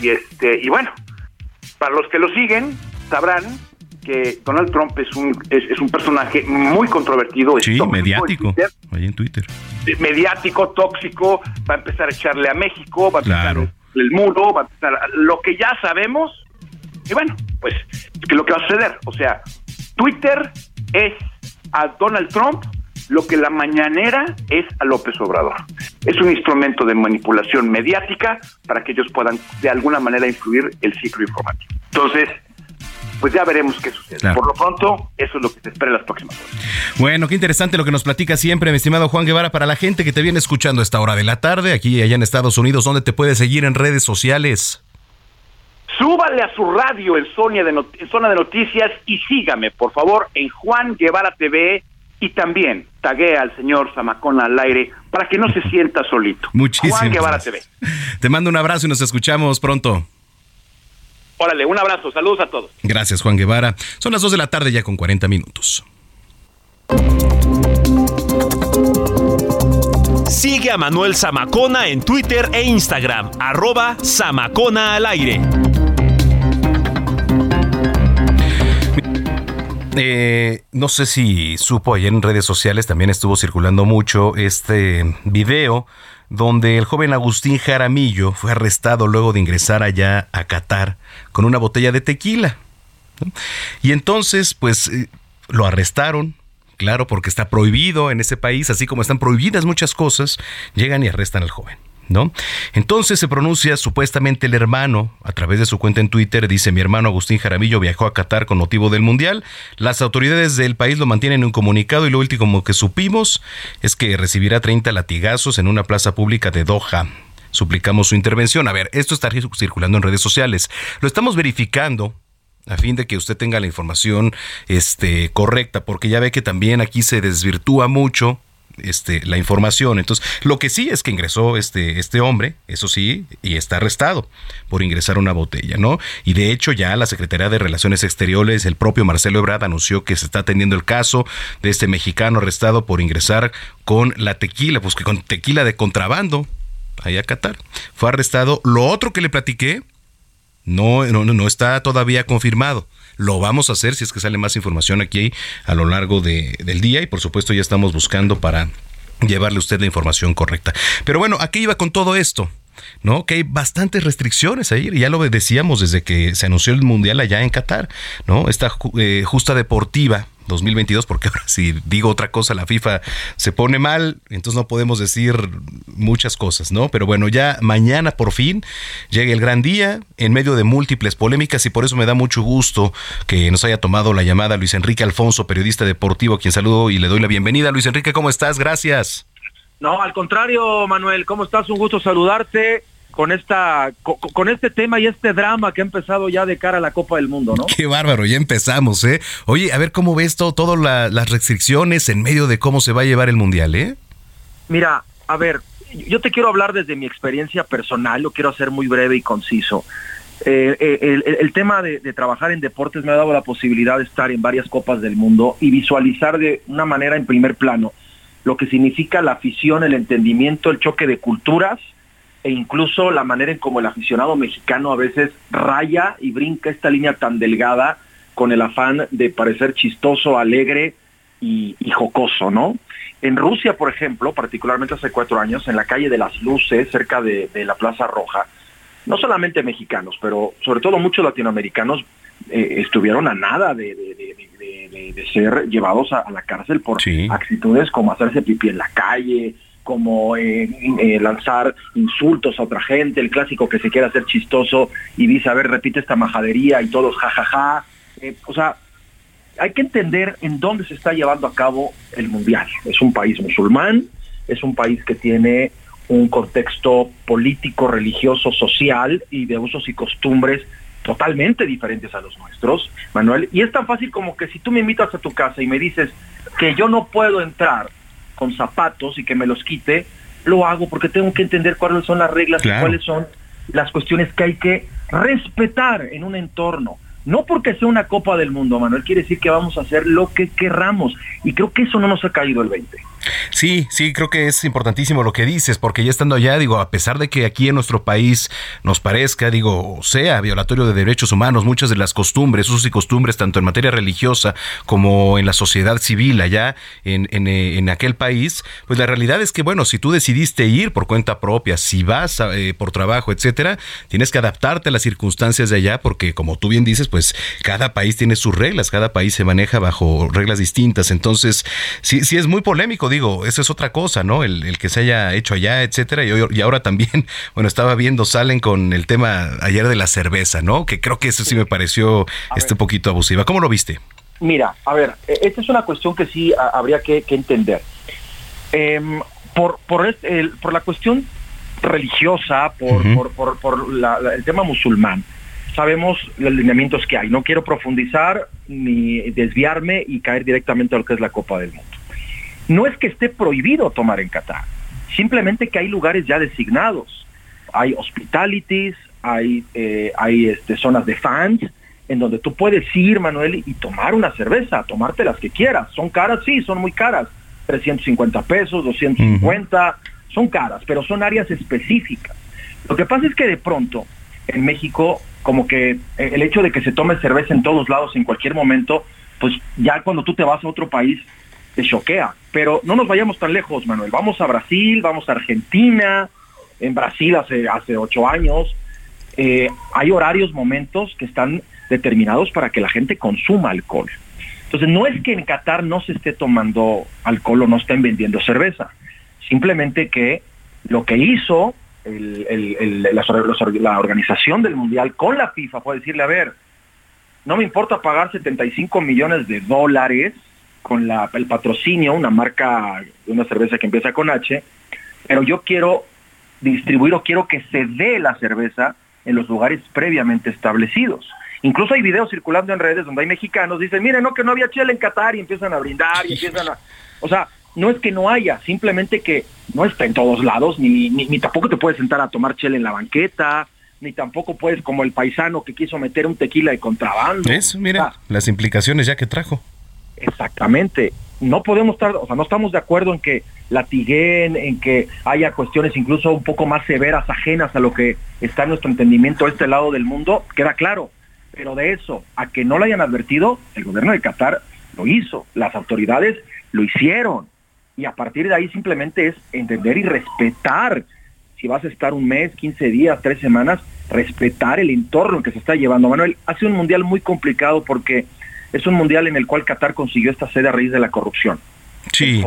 Y este, y bueno, para los que lo siguen, sabrán que Donald Trump es un, es, un personaje muy controvertido. Sí, mediático, ahí en Twitter. Mediático, tóxico, va a empezar a echarle a México, va a empezar el muro, va a empezar lo que ya sabemos. Y bueno, pues, que lo que va a suceder? O sea, Twitter es a Donald Trump lo que la mañanera es a López Obrador. Es un instrumento de manipulación mediática para que ellos puedan de alguna manera influir el ciclo informativo. Entonces, pues ya veremos qué sucede. Por lo pronto, eso es lo que se espera en las próximas horas. Bueno, qué interesante lo que nos platica siempre, mi estimado Juan Guevara, para la gente que te viene escuchando a esta hora de la tarde, aquí y allá en Estados Unidos, ¿dónde te puede seguir en redes sociales? Súbale a su radio en, Sonia de en Zona de Noticias y sígame, por favor, en Juan Guevara TV y también taguea al señor Zamacona al aire para que no se sienta solito. [LAUGHS] Muchísimas Juan Guevara TV. Te mando un abrazo y nos escuchamos pronto. Órale, un abrazo, saludos a todos. Gracias, Juan Guevara. Son las 2 de la tarde ya con 40 minutos. Sigue a Manuel Zamacona en Twitter e Instagram, arroba Zamacona al aire. Eh, no sé si supo ayer en redes sociales, también estuvo circulando mucho este video donde el joven Agustín Jaramillo fue arrestado luego de ingresar allá a Qatar con una botella de tequila. Y entonces, pues, eh, lo arrestaron, claro, porque está prohibido en ese país, así como están prohibidas muchas cosas, llegan y arrestan al joven. ¿No? Entonces se pronuncia supuestamente el hermano, a través de su cuenta en Twitter, dice mi hermano Agustín Jaramillo viajó a Qatar con motivo del Mundial. Las autoridades del país lo mantienen en un comunicado y lo último que supimos es que recibirá 30 latigazos en una plaza pública de Doha. Suplicamos su intervención. A ver, esto está circulando en redes sociales. Lo estamos verificando a fin de que usted tenga la información este, correcta, porque ya ve que también aquí se desvirtúa mucho este, la información. Entonces, lo que sí es que ingresó este, este hombre, eso sí, y está arrestado por ingresar una botella, ¿no? Y de hecho ya la Secretaría de Relaciones Exteriores, el propio Marcelo Ebrard anunció que se está atendiendo el caso de este mexicano arrestado por ingresar con la tequila, pues que con tequila de contrabando ahí a Qatar. Fue arrestado. Lo otro que le platiqué no, no, no está todavía confirmado. Lo vamos a hacer si es que sale más información aquí a lo largo de, del día y por supuesto ya estamos buscando para llevarle a usted la información correcta. Pero bueno, ¿a qué iba con todo esto? ¿no? Que hay bastantes restricciones ahí, ya lo decíamos desde que se anunció el Mundial allá en Qatar, ¿no? Esta eh, justa deportiva 2022, porque ahora si digo otra cosa, la FIFA se pone mal, entonces no podemos decir muchas cosas, ¿no? Pero bueno, ya mañana por fin llega el gran día en medio de múltiples polémicas y por eso me da mucho gusto que nos haya tomado la llamada Luis Enrique Alfonso, periodista deportivo, quien saludo y le doy la bienvenida. Luis Enrique, ¿cómo estás? Gracias. No, al contrario, Manuel, ¿cómo estás? Un gusto saludarte con esta con, este tema y este drama que ha empezado ya de cara a la Copa del Mundo, ¿no? Qué bárbaro, ya empezamos, ¿eh? Oye, a ver cómo ves todo, todas las restricciones en medio de cómo se va a llevar el Mundial, ¿eh? Mira, a ver, yo te quiero hablar desde mi experiencia personal, lo quiero hacer muy breve y conciso. Eh, eh, el, tema de, de, trabajar en deportes me ha dado la posibilidad de estar en varias copas del mundo y visualizar de una manera en primer plano lo que significa la afición, el entendimiento, el choque de culturas e incluso la manera en como el aficionado mexicano a veces raya y brinca esta línea tan delgada con el afán de parecer chistoso, alegre y, jocoso, ¿no? En Rusia, por ejemplo, particularmente hace cuatro años, en la calle de las Luces, cerca de, la Plaza Roja, no solamente mexicanos, pero sobre todo muchos latinoamericanos eh, estuvieron a nada de, ser llevados a, la cárcel por actitudes como hacerse pipí en la calle, como eh, eh, lanzar insultos a otra gente, el clásico que se quiere hacer chistoso y dice, a ver, repite esta majadería y todos jajaja. Eh, o sea, hay que entender en dónde se está llevando a cabo el Mundial. Es un país musulmán, es un país que tiene un contexto político, religioso, social y de usos y costumbres totalmente diferentes a los nuestros, Manuel. Y es tan fácil como que si tú me invitas a tu casa y me dices que yo no puedo entrar con zapatos y que me los quite, lo hago porque tengo que entender cuáles son las reglas y cuáles son las cuestiones que hay que respetar en un entorno. No porque sea una Copa del Mundo, Manuel, quiere decir que vamos a hacer lo que querramos. Y creo que eso no nos ha caído el 20. Sí, sí, creo que es importantísimo lo que dices, porque ya estando allá, digo, a pesar de que aquí en nuestro país nos parezca, digo, sea violatorio de derechos humanos, muchas de las costumbres, usos y costumbres, tanto en materia religiosa como en la sociedad civil allá en, en, eh, en aquel país, pues la realidad es que, bueno, si tú decidiste ir por cuenta propia, si vas eh, por trabajo, etcétera, tienes que adaptarte a las circunstancias de allá, porque como tú bien dices, pues cada país tiene sus reglas, cada país se maneja bajo reglas distintas, entonces sí, sí es muy polémico, digo, eso es otra cosa, ¿no? El, que se haya hecho allá, etcétera. Y, y, ahora también, [LAUGHS] bueno, estaba viendo, salen con el tema ayer de la cerveza, ¿no? Que creo que eso sí me pareció este poquito abusiva. ¿Cómo lo viste? Mira, a ver, e, esta es una cuestión que sí habría que, entender. Em, por, por, este, por la cuestión religiosa, por, por, por, el tema musulmán, sabemos los lineamientos que hay. No quiero profundizar ni desviarme y caer directamente a lo que es la Copa del Mundo. No es que esté prohibido tomar en Qatar, simplemente que hay lugares ya designados. Hay hospitalities, hay, eh, hay este, zonas de fans, en donde tú puedes ir, Manuel, y tomar una cerveza, tomarte las que quieras. ¿Son caras? Sí, son muy caras. 350 pesos, 250, son caras, pero son áreas específicas. Lo que pasa es que de pronto en México, como que el hecho de que se tome cerveza en todos lados, en cualquier momento, pues ya cuando tú te vas a otro país, te choquea. Pero no nos vayamos tan lejos, Manuel. Vamos a Brasil, vamos a Argentina. En Brasil hace, hace ocho años. Eh, hay horarios, momentos que están determinados para que la gente consuma alcohol. Entonces, no es que en Qatar no se esté tomando alcohol o no estén vendiendo cerveza. Simplemente que lo que hizo la, organización del Mundial con la FIFA fue decirle, a ver, no me importa pagar 75 millones de dólares con la, el patrocinio, una marca de una cerveza que empieza con H, pero yo quiero distribuir o quiero que se dé la cerveza en los lugares previamente establecidos. Incluso hay videos circulando en redes donde hay mexicanos, dicen, miren, no, que no había chela en Qatar y empiezan a brindar y empiezan a... O sea, no es que no haya, simplemente que no está en todos lados, ni, ni, tampoco te puedes sentar a tomar chela en la banqueta, ni tampoco puedes como el paisano que quiso meter un tequila de contrabando. Eso, mira, las implicaciones ya que trajo. Exactamente. No podemos estar, o sea, no estamos de acuerdo en que latiguen, en que haya cuestiones incluso un poco más severas, ajenas a lo que está en nuestro entendimiento a este lado del mundo, queda claro. Pero de eso, a que no lo hayan advertido, el gobierno de Qatar lo hizo, las autoridades lo hicieron. Y a partir de ahí simplemente es entender y respetar. Si vas a estar un mes, 15 días, tres semanas, respetar el entorno que se está llevando. Manuel, hace un mundial muy complicado porque es un mundial en el cual Qatar consiguió esta sede a raíz de la corrupción. Sí.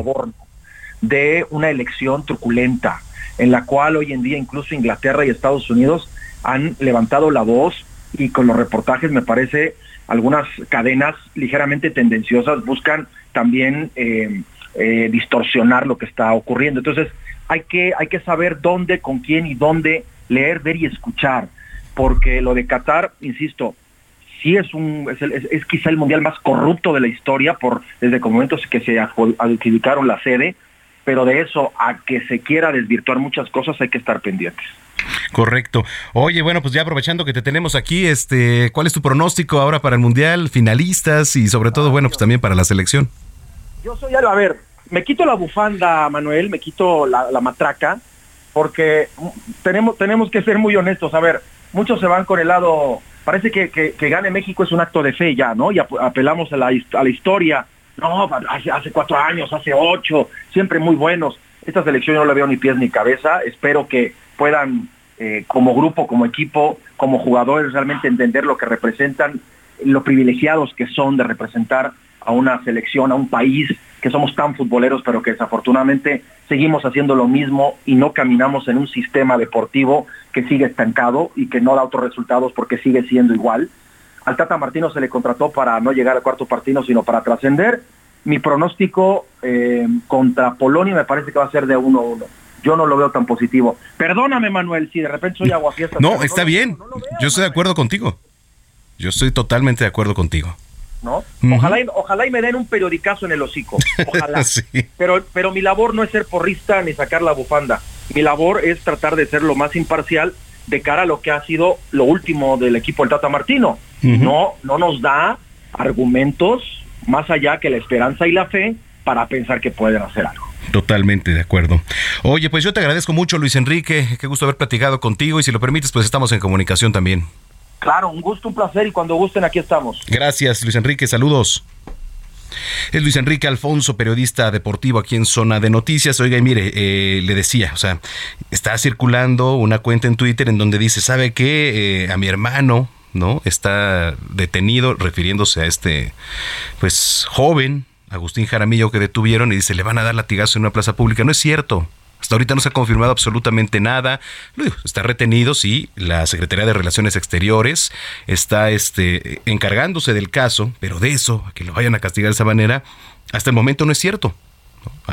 de una elección truculenta, en la cual hoy en día incluso Inglaterra y Estados Unidos han levantado la voz y con los reportajes me parece algunas cadenas ligeramente tendenciosas buscan también eh, eh, distorsionar lo que está ocurriendo. Entonces hay que, hay que saber dónde, con quién y dónde leer, ver y escuchar, porque lo de Qatar, insisto, sí es un es, quizá el mundial más corrupto de la historia por desde momentos que se adjudicaron la sede, pero de eso a que se quiera desvirtuar muchas cosas hay que estar pendientes. Correcto. Oye, bueno, pues ya aprovechando que te tenemos aquí, este, ¿cuál es tu pronóstico ahora para el mundial, finalistas y sobre todo, bueno, pues también para la selección? Yo soy, a ver, me quito la bufanda, Manuel, me quito la, matraca, porque tenemos, tenemos que ser muy honestos. A ver, muchos se van con el lado, parece que, que, gane México es un acto de fe ya, ¿no? Y apelamos a la, a la historia. No, hace, hace cuatro años, hace ocho, siempre muy buenos. Esta selección yo no le veo ni pies ni cabeza. Espero que puedan, eh, como grupo, como equipo, como jugadores, realmente entender lo que representan, lo privilegiados que son de representar a una selección, a un país, que somos tan futboleros, pero que desafortunadamente seguimos haciendo lo mismo y no caminamos en un sistema deportivo que sigue estancado y que no da otros resultados porque sigue siendo igual. Al Tata Martino se le contrató para no llegar al cuarto partido, sino para trascender. Mi pronóstico eh, contra Polonia me parece que va a ser de 1-1. Yo no lo veo tan positivo. Perdóname, Manuel, si de repente soy aguafiesta. No, está bien. Yo estoy de acuerdo contigo. Yo estoy totalmente de acuerdo contigo. ¿No? Ojalá, y, ojalá y me den un periodicazo en el hocico, ojalá. [LAUGHS] pero, pero mi labor no es ser porrista ni sacar la bufanda. Mi labor es tratar de ser lo más imparcial de cara a lo que ha sido lo último del equipo del Tata Martino. No, no nos da argumentos más allá que la esperanza y la fe para pensar que pueden hacer algo. Totalmente de acuerdo. Oye, pues yo te agradezco mucho, Luis Enrique. Qué gusto haber platicado contigo y si lo permites, pues estamos en comunicación también. Claro, un gusto, un placer y cuando gusten aquí estamos. Gracias, Luis Enrique, saludos. Es Luis Enrique Alfonso, periodista deportivo aquí en Zona de Noticias. Oiga, y mire, eh, le decía, o sea, está circulando una cuenta en Twitter en donde dice, ¿sabe qué? Eh, a mi hermano, ¿no? Está detenido, refiriéndose a este, pues, joven, Agustín Jaramillo, que detuvieron y dice, le van a dar latigazo en una plaza pública. No es cierto. Hasta ahorita no se ha confirmado absolutamente nada. Está retenido, sí, la Secretaría de Relaciones Exteriores está este, encargándose del caso, pero de eso, a que lo vayan a castigar de esa manera, hasta el momento no es cierto.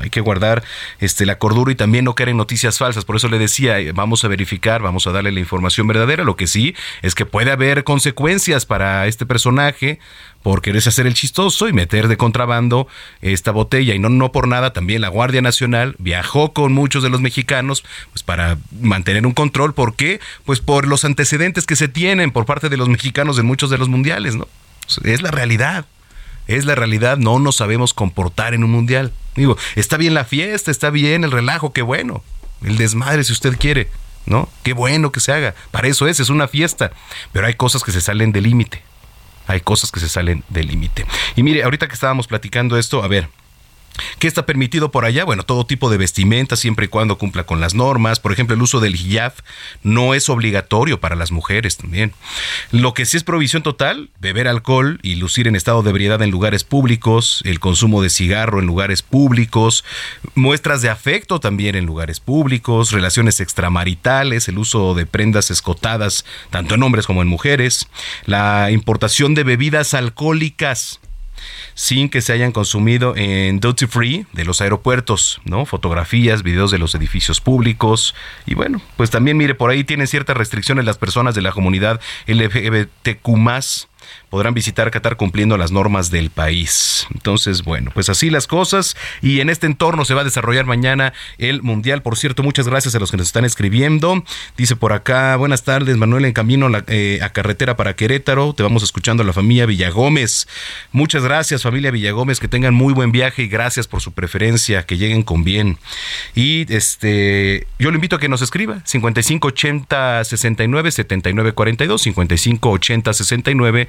Hay que guardar este, la cordura y también no caer en noticias falsas. Por eso le decía, eh, vamos a verificar, vamos a darle la información verdadera. Lo que sí es que puede haber consecuencias para este personaje por quererse hacer el chistoso y meter de contrabando esta botella. Y no, no por nada, también la Guardia Nacional viajó con muchos de los mexicanos pues para mantener un control. ¿Por qué? Pues por los antecedentes que se tienen por parte de los mexicanos en muchos de los mundiales, ¿no? Es la realidad es la realidad, no nos sabemos comportar en un mundial. Digo, está bien la fiesta, está bien el relajo, qué bueno. El desmadre si usted quiere, ¿no? Qué bueno que se haga. Para eso es, es una fiesta. Pero hay cosas que se salen del límite. Hay cosas que se salen del límite. Y mire, ahorita que estábamos platicando esto, a ver, ¿Qué está permitido por allá? Bueno, todo tipo de vestimenta siempre y cuando cumpla con las normas. Por ejemplo, el uso del hijab no es obligatorio para las mujeres también. Lo que sí es provisión total, beber alcohol y lucir en estado de ebriedad en lugares públicos, el consumo de cigarro en lugares públicos, muestras de afecto también en lugares públicos, relaciones extramaritales, el uso de prendas escotadas tanto en hombres como en mujeres, la importación de bebidas alcohólicas sin que se hayan consumido en duty free de los aeropuertos, ¿no? Fotografías, videos de los edificios públicos y bueno, pues también mire, por ahí tienen ciertas restricciones las personas de la comunidad LGBTQ+, podrán visitar Qatar cumpliendo las normas del país. Entonces, bueno, pues así las cosas y en este entorno se va a desarrollar mañana el Mundial. Por cierto, muchas gracias a los que nos están escribiendo. Dice por acá, buenas tardes, Manuel, en camino eh, a carretera para Querétaro. Te vamos escuchando a la familia Villagómez. Muchas gracias, familia Villagómez, que tengan muy buen viaje y gracias por su preferencia, que lleguen con bien. Y este, yo le invito a que nos escriba 5580 69 79 42 5580 69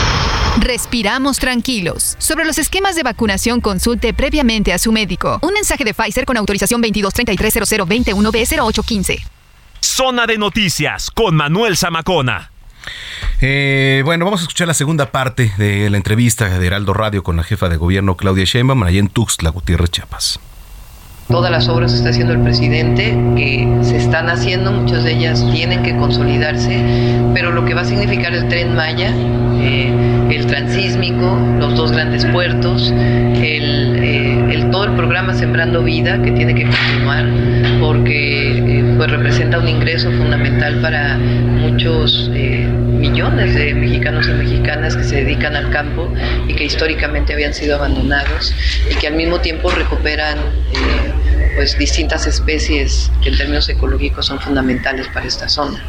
respiramos tranquilos. Sobre los esquemas de vacunación, consulte previamente a su médico. Un mensaje de Pfizer con autorización 22330021B0815. Zona de noticias con Manuel Zamacona. Eh, bueno, vamos a escuchar la segunda parte de la entrevista de Heraldo Radio con la jefa de gobierno Claudia Sheinbaum allá en Tuxtla Gutiérrez, Chiapas todas las obras que está haciendo el presidente, que se están haciendo, muchas de ellas tienen que consolidarse, pero lo que va a significar el tren Maya, eh, el transísmico, los dos grandes puertos, eh, el, todo el programa Sembrando Vida, que tiene que continuar, porque eh, pues representa un ingreso fundamental para muchos millones de mexicanos y mexicanas que se dedican al campo y que históricamente habían sido abandonados y que al mismo tiempo recuperan pues distintas especies que en términos ecológicos son fundamentales para esta zona.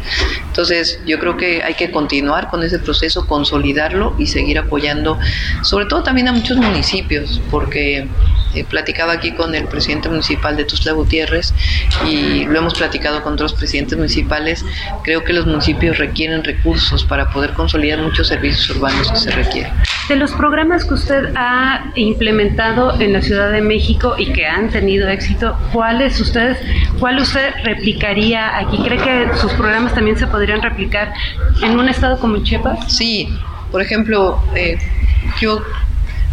Entonces, yo creo que hay que continuar con ese proceso, consolidarlo y seguir apoyando, sobre todo también a muchos municipios, porque eh, platicaba aquí con el presidente municipal de Tuzla Gutiérrez y lo hemos platicado con otros presidentes municipales. Creo que los municipios requieren recursos para poder consolidar muchos servicios urbanos que se requieren. De los programas que usted ha implementado en la Ciudad de México y que han tenido éxito, ¿cuáles ustedes, cuál usted replicaría aquí? ¿Cree que sus programas también se podrían replicar en un estado como Chiapas? Sí, por ejemplo, eh, yo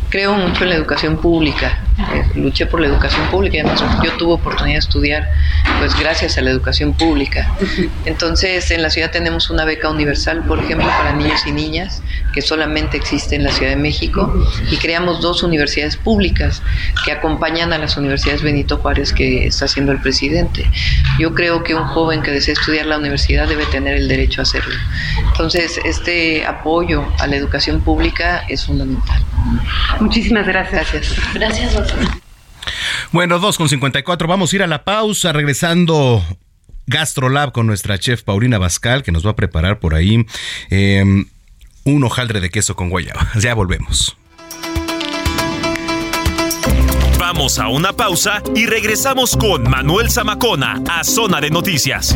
creo mucho en la educación pública eh, luché por la educación pública y además yo tuve oportunidad de estudiar pues gracias a la educación pública. Entonces en la ciudad tenemos una beca universal, por ejemplo, para niños y niñas, que solamente existe en la Ciudad de México, y creamos dos universidades públicas que acompañan a las universidades Benito Juárez que está haciendo el presidente. Yo creo que un joven que desea estudiar la universidad debe tener el derecho a hacerlo. Entonces este apoyo a la educación pública es fundamental. Muchísimas gracias. Gracias. Gracias, bueno, 2 con 54. Vamos a ir a la pausa. Regresando GastroLab con nuestra chef Paulina Bascal, que nos va a preparar por ahí em, un hojaldre de queso con guayaba. [LAUGHS] Ya volvemos. Vamos a una pausa y regresamos con Manuel Zamacona a Zona de Noticias.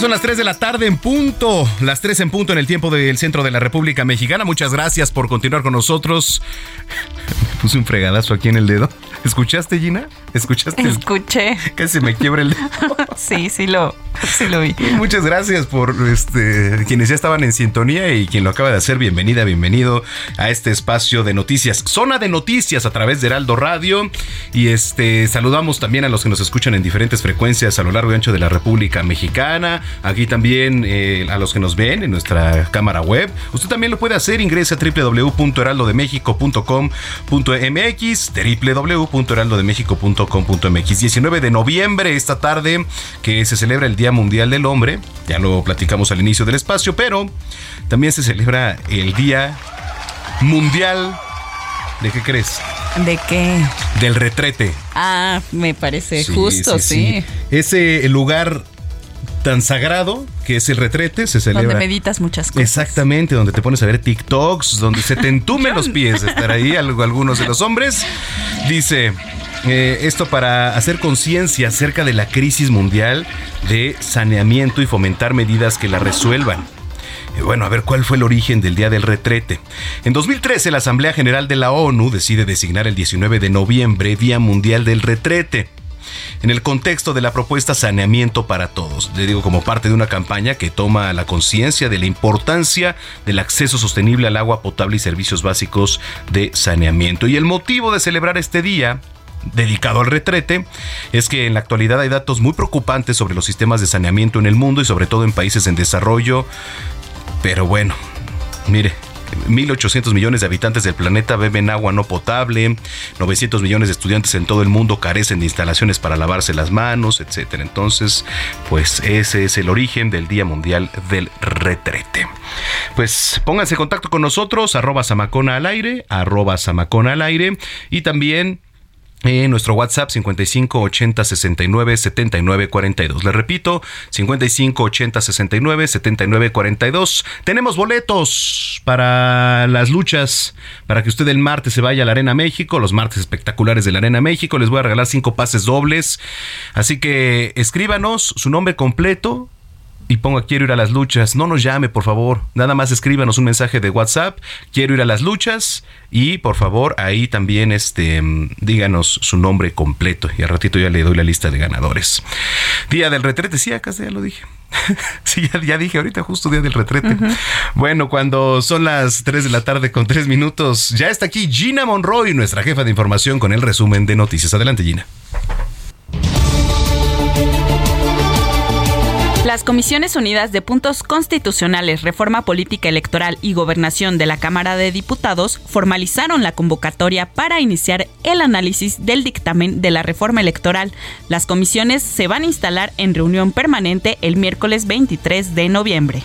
Ya son las 3 de la tarde en punto, las 3 en punto en el tiempo del centro de la República Mexicana. Muchas gracias por continuar con nosotros. Me [LAUGHS] puse un fregadazo aquí en el dedo. ¿Escuchaste, Gina? ¿Escuchaste? Escuché. Casi me quiebra el dedo. [LAUGHS] sí, sí lo, sí lo vi. Muchas gracias por este, quienes ya estaban en sintonía y quien lo acaba de hacer. Bienvenida, bienvenido a este espacio de noticias. Zona de noticias a través de Heraldo Radio. Y este saludamos también a los que nos escuchan en diferentes frecuencias a lo largo y ancho de la República Mexicana. Aquí también eh, a los que nos ven en nuestra cámara web. Usted también lo puede hacer. Ingresa a www.heraldodemexico.com.mx www.heraldodemexico.com.mx 19 de noviembre, esta tarde, que se celebra el Día Mundial del Hombre. Ya lo platicamos al inicio del espacio, pero también se celebra el Día Mundial. ¿De qué crees? ¿De qué? Del retrete. Ah, me parece justo, sí, Ese lugar tan sagrado que es el retrete, se celebra. Donde meditas muchas cosas. Exactamente, donde te pones a ver TikToks, donde se te entumen los [LAUGHS] pies estar ahí, algunos de los hombres. Dice, eh, esto para hacer conciencia acerca de la crisis mundial de saneamiento y fomentar medidas que la resuelvan. Eh, bueno, a ver cuál fue el origen del Día del Retrete. En 2013, la Asamblea General de la ONU decide designar el 19 de noviembre Día Mundial del Retrete en el contexto de la propuesta Saneamiento para Todos. Le digo, como parte de una campaña que toma la conciencia de la importancia del acceso sostenible al agua potable y servicios básicos de saneamiento. Y el motivo de celebrar este día dedicado al retrete es que en la actualidad hay datos muy preocupantes sobre los sistemas de saneamiento en el mundo y sobre todo en países en desarrollo. Pero bueno, mire, 1.800 millones de habitantes del planeta beben agua no potable, 900 millones de estudiantes en todo el mundo carecen de instalaciones para lavarse las manos, etc. Entonces, pues ese es el origen del Día Mundial del Retrete. Pues pónganse en contacto con nosotros, arroba samacona al aire, arroba samacona al aire y también en nuestro WhatsApp 55 80 69 79 42. Le repito, 55 80 69 79 42. Tenemos boletos para las luchas, para que usted el martes se vaya a la Arena México, los martes espectaculares de la Arena México. Les voy a regalar cinco pases dobles. Así que escríbanos su nombre completo, y ponga quiero ir a las luchas. No nos llame, por favor. Nada más escríbanos un mensaje de WhatsApp. Quiero ir a las luchas. Y por favor, ahí también este, díganos su nombre completo. Y al ratito ya le doy la lista de ganadores. Día del retrete. Sí, acá ya lo dije. [LAUGHS] sí, ya, dije ahorita justo día del retrete. Bueno, cuando son las 3 de la tarde con 3 minutos, ya está aquí Gina Monroy, nuestra jefa de información, con el resumen de noticias. Adelante, Gina. Las Comisiones Unidas de Puntos Constitucionales, Reforma Política Electoral y Gobernación de la Cámara de Diputados formalizaron la convocatoria para iniciar el análisis del dictamen de la reforma electoral. Las comisiones se van a instalar en reunión permanente el miércoles 23 de noviembre.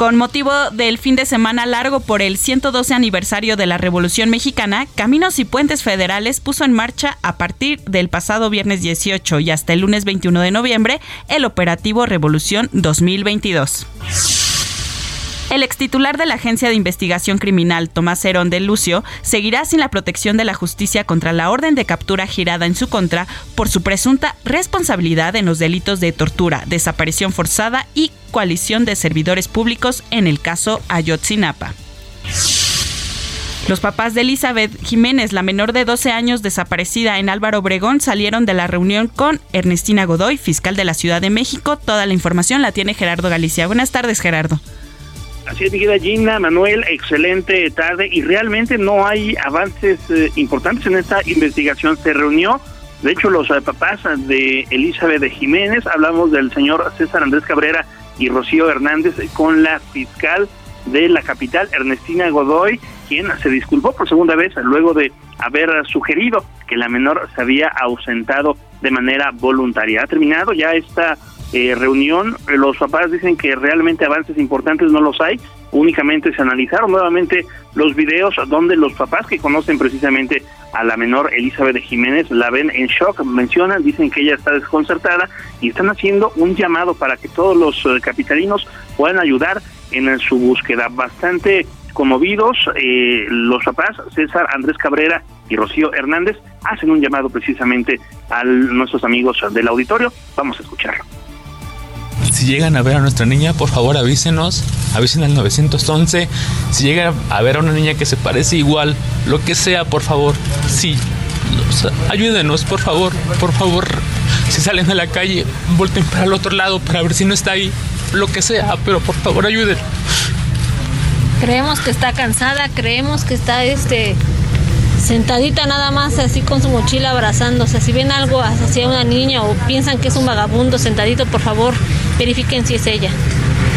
Con motivo del fin de semana largo por el 112 aniversario de la Revolución Mexicana, Caminos y Puentes Federales puso en marcha a partir del pasado viernes 18 y hasta el lunes 21 de noviembre el operativo Revolución 2022. El extitular de la Agencia de Investigación Criminal, Tomás Herón de Lucio, seguirá sin la protección de la justicia contra la orden de captura girada en su contra por su presunta responsabilidad en los delitos de tortura, desaparición forzada y coalición de servidores públicos en el caso Ayotzinapa. Los papás de Elizabeth Jiménez, la menor de 12 años desaparecida en Álvaro Obregón, salieron de la reunión con Ernestina Godoy, fiscal de la Ciudad de México. Toda la información la tiene Gerardo Galicia. Buenas tardes, Gerardo. Así es, mi querida Gina, Manuel, excelente tarde y realmente no hay avances eh, importantes en esta investigación. Se reunió, de hecho, los eh, papás de Elizabeth de Jiménez, hablamos del señor César Andrés Cabrera y Rocío Hernández con la fiscal de la capital, Ernestina Godoy, quien se disculpó por segunda vez luego de haber sugerido que la menor se había ausentado de manera voluntaria. Ha terminado ya esta eh, reunión, los papás dicen que realmente avances importantes no los hay, únicamente se analizaron nuevamente los videos donde los papás que conocen precisamente a la menor Elizabeth Jiménez la ven en shock, mencionan, dicen que ella está desconcertada y están haciendo un llamado para que todos los eh, capitalinos puedan ayudar en su búsqueda. Bastante conmovidos, eh, los papás, César Andrés Cabrera y Rocío Hernández, hacen un llamado precisamente a nuestros amigos del auditorio. Vamos a escucharlo. Si llegan a ver a nuestra niña, por favor avísenos, avisen al 911. Si llegan a ver a una niña que se parece igual, lo que sea, por favor, sí, ayúdenos, por favor, por favor, Si salen a la calle, volten para el otro lado para ver si no está ahí. Lo que sea, pero por favor ayuden. Creemos que está cansada, creemos que está este sentadita nada más así con su mochila abrazándose. Si ven algo hacia una niña o piensan que es un vagabundo sentadito, por favor, verifiquen si es ella.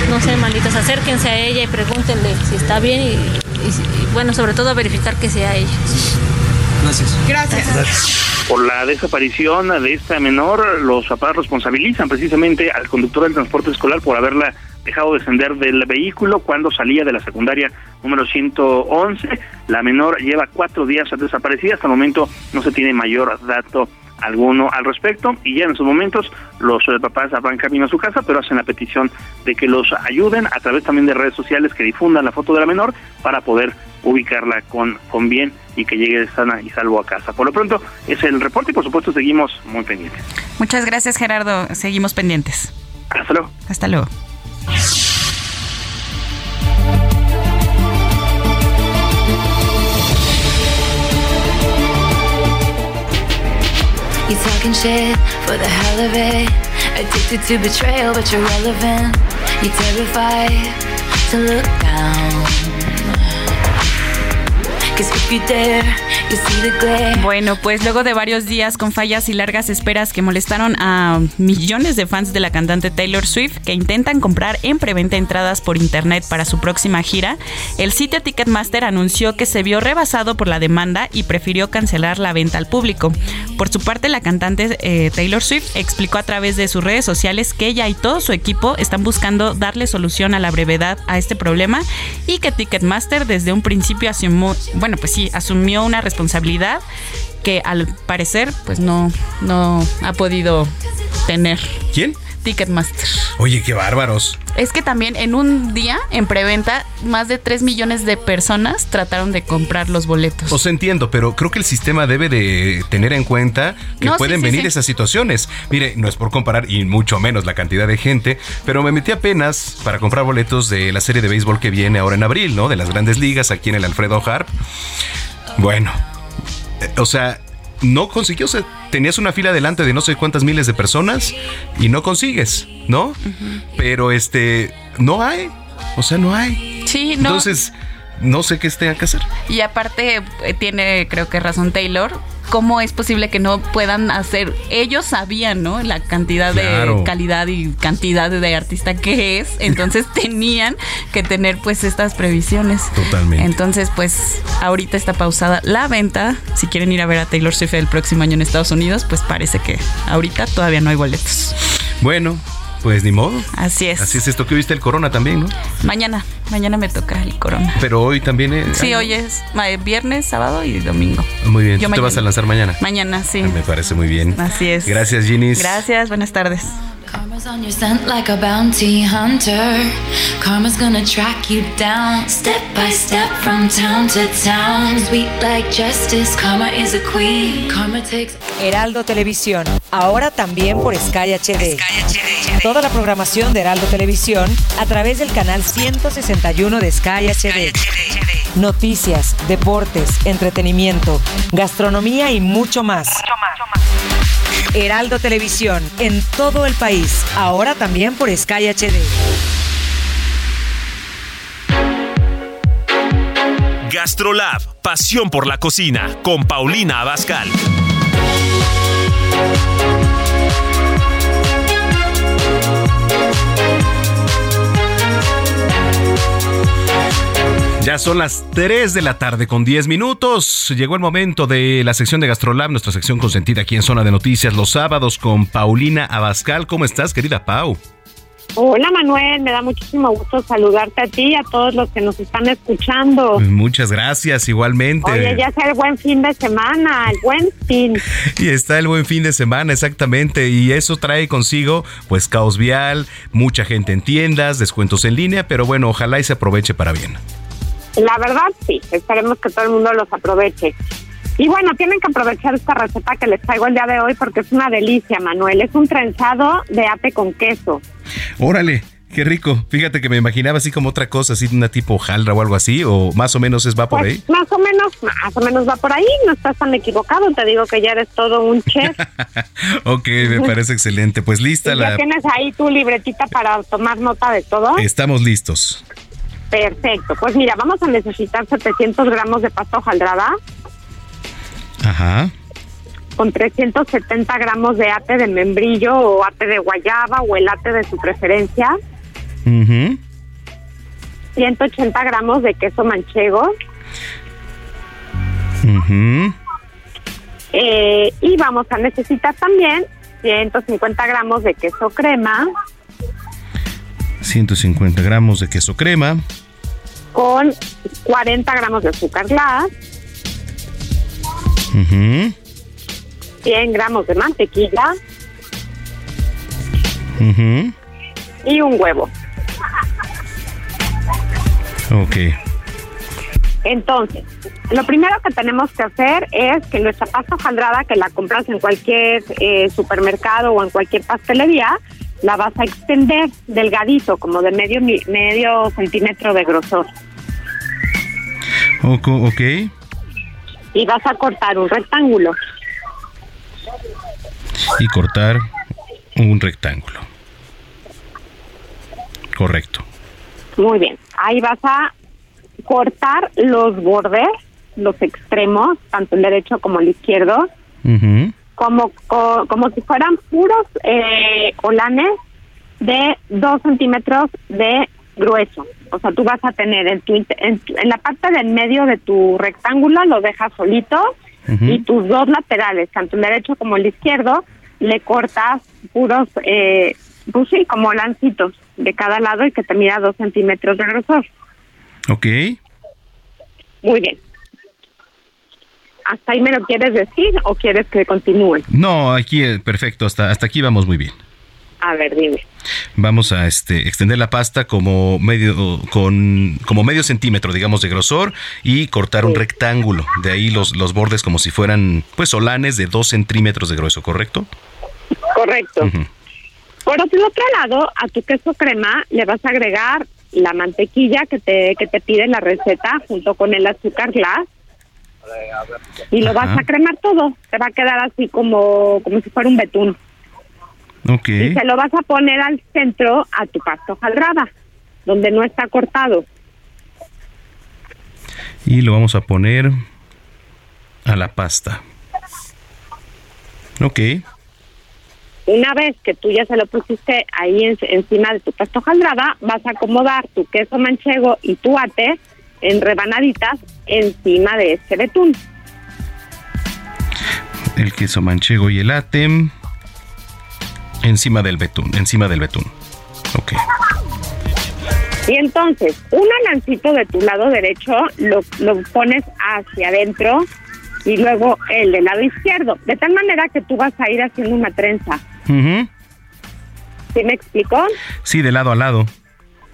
No sean malitos, acérquense a ella y pregúntenle si está bien y, bueno, sobre todo verificar que sea ella. Gracias. Gracias. Por la desaparición de esta menor, los papás responsabilizan precisamente al conductor del transporte escolar por haberla dejado descender del vehículo cuando salía de la secundaria número 111. La menor lleva cuatro días desaparecida. Hasta el momento no se tiene mayor dato alguno al respecto y ya en esos momentos los eh, papás van camino a su casa pero hacen la petición de que los ayuden a través también de redes sociales que difundan la foto de la menor para poder ubicarla con, con bien y que llegue sana y salvo a casa. Por lo pronto es el reporte y por supuesto seguimos muy pendientes. Muchas gracias Gerardo, seguimos pendientes. Hasta luego. Hasta luego. Talking shit for the hell of it. Addicted to betrayal, but you're relevant. You're terrified to look down. Bueno, pues luego de varios días con fallas y largas esperas que molestaron a millones de fans de la cantante Taylor Swift que intentan comprar en preventa entradas por internet para su próxima gira, el sitio Ticketmaster anunció que se vio rebasado por la demanda y prefirió cancelar la venta al público. Por su parte, la cantante eh, Taylor Swift explicó a través de sus redes sociales que ella y todo su equipo están buscando darle solución a la brevedad a este problema y que Ticketmaster desde un principio asumió bueno, pues sí, asumió una responsabilidad que al parecer pues no, no ha podido tener. ¿Quién? Ticketmaster. Oye, qué bárbaros. Es que también en un día, en preventa, más de 3 millones de personas trataron de comprar los boletos. Os entiendo, pero creo que el sistema debe de tener en cuenta que pueden venir esas situaciones. Mire, no es por comparar y mucho menos la cantidad de gente, pero me metí apenas para comprar boletos de la serie de béisbol que viene ahora en abril, ¿no? De las grandes ligas aquí en el Alfredo Harp. Bueno, eh, o sea, no consiguió, o sea, tenías una fila delante de no sé cuántas miles de personas y no consigues, ¿no? Pero este, no hay, o sea, no hay. Sí, no. Entonces, no sé qué tenga que hacer. Y aparte, eh, tiene creo que razón Taylor, ¿cómo es posible que no puedan hacer? Ellos sabían, ¿no? La cantidad de calidad y cantidad de artista que es, entonces [LAUGHS] tenían que tener pues estas previsiones. Totalmente. Entonces, pues ahorita está pausada la venta. Si quieren ir a ver a Taylor Swift el próximo año en Estados Unidos, pues parece que ahorita todavía no hay boletos. Bueno, pues ni modo. Así es. Así es esto que viste el corona también, ¿no? Mañana, mañana me toca el corona. Pero hoy también es. Sí, hoy es viernes, sábado y domingo. Muy bien. ¿Tú te vas a lanzar mañana? Mañana, sí. Me parece muy bien. Así es. Gracias, Ginis. Gracias, buenas tardes. Karma's on your scent like a bounty hunter. Karma's gonna track you down, step by step from town to town. Sweet like justice, karma is a queen. Karma takes. Heraldo Televisión, ahora también por Sky HD. Toda la programación de Heraldo Televisión a través del canal 161 de Sky HD. Noticias, deportes, entretenimiento, gastronomía y mucho más. Heraldo Televisión, en todo el país, ahora también por Sky HD. Gastrolab, pasión por la cocina, con Paulina Abascal. Ya son las 3 de la tarde con 10 minutos. Llegó el momento de la sección de Gastrolab, nuestra sección consentida aquí en Zona de Noticias los sábados con Paulina Abascal. ¿Cómo estás, querida Pau? Hola Manuel, me da muchísimo gusto saludarte a ti y a todos los que nos están escuchando. Muchas gracias, igualmente. Oye, ya está el buen fin de semana, el buen fin. Y está el buen fin de semana, exactamente, y eso trae consigo pues caos vial, mucha gente en tiendas, descuentos en línea, pero bueno, ojalá y se aproveche para bien. La verdad, sí. Esperemos que todo el mundo los aproveche. Y bueno, tienen que aprovechar esta receta que les traigo el día de hoy porque es una delicia, Manuel. Es un trenzado de ape con queso. Órale. Qué rico. Fíjate que me imaginaba así como otra cosa, así una tipo jaldra o algo así, o más o menos es va por Pues, ahí. Más o menos, más o menos va por ahí. No estás tan equivocado. Te digo que ya eres todo un chef. [LAUGHS] Ok, me parece excelente. Pues lista Y ya la. tienes ahí tu libretita para tomar nota de todo. Estamos listos. Perfecto. Pues mira, vamos a necesitar 700 gramos de pasta hojaldrada Ajá. con 370 gramos de ate de membrillo o ate de guayaba o el ate de su preferencia, Ujú. 180 gramos de queso manchego eh, y vamos a necesitar también 150 gramos de queso crema 150 gramos de queso crema. Con 40 gramos de azúcar glass, Ujú. 100 gramos de mantequilla y un huevo. Ok. Entonces, lo primero que tenemos que hacer es que nuestra pasta hojaldrada, que la compras en cualquier eh, supermercado o en cualquier pastelería, la vas a extender delgadito, como de medio medio centímetro de grosor. Ok. Y vas a cortar un rectángulo. Y cortar un rectángulo. Correcto. Muy bien. Ahí vas a cortar los bordes, los extremos, tanto el derecho como el izquierdo. Como, co- como si fueran puros eh, de dos centímetros de grueso. O sea, tú vas a tener en, tu, en, la parte del medio de tu rectángulo, lo dejas solito, y tus dos laterales, tanto el derecho como el izquierdo, le cortas puros, eh, pues sí, como lancitos de cada lado y que te mida dos centímetros de grosor. Ok. Muy bien. ¿Hasta ahí me lo quieres decir o quieres que continúe? No, aquí eh, perfecto, hasta, hasta aquí vamos muy bien. A ver, dime. Vamos a este extender la pasta como medio con como medio centímetro, digamos, de grosor y cortar un rectángulo. De ahí los, los bordes como si fueran pues solanes de dos centímetros de grueso, ¿correcto? Correcto. Ujú. Por otro otro lado, a tu queso crema le vas a agregar la mantequilla que te, que te pide la receta junto con el azúcar glass y lo vas a cremar todo. Te va a quedar así como, como si fuera un betún. Ok. Y se lo vas a poner al centro a tu pasta hojaldrada, donde no está cortado. Y lo vamos a poner a la pasta. Ok. Una vez que tú ya se lo pusiste ahí en- encima de tu pasta hojaldrada, vas a acomodar tu queso manchego y tu ate en rebanaditas encima de este betún. El queso manchego y el atem encima del betún, encima del betún. Ok. Y entonces, un lancito de tu lado derecho lo, lo pones hacia adentro y luego el del lado izquierdo, de tal manera que tú vas a ir haciendo una trenza. Ujú. ¿Sí me explicó? Sí, de lado a lado.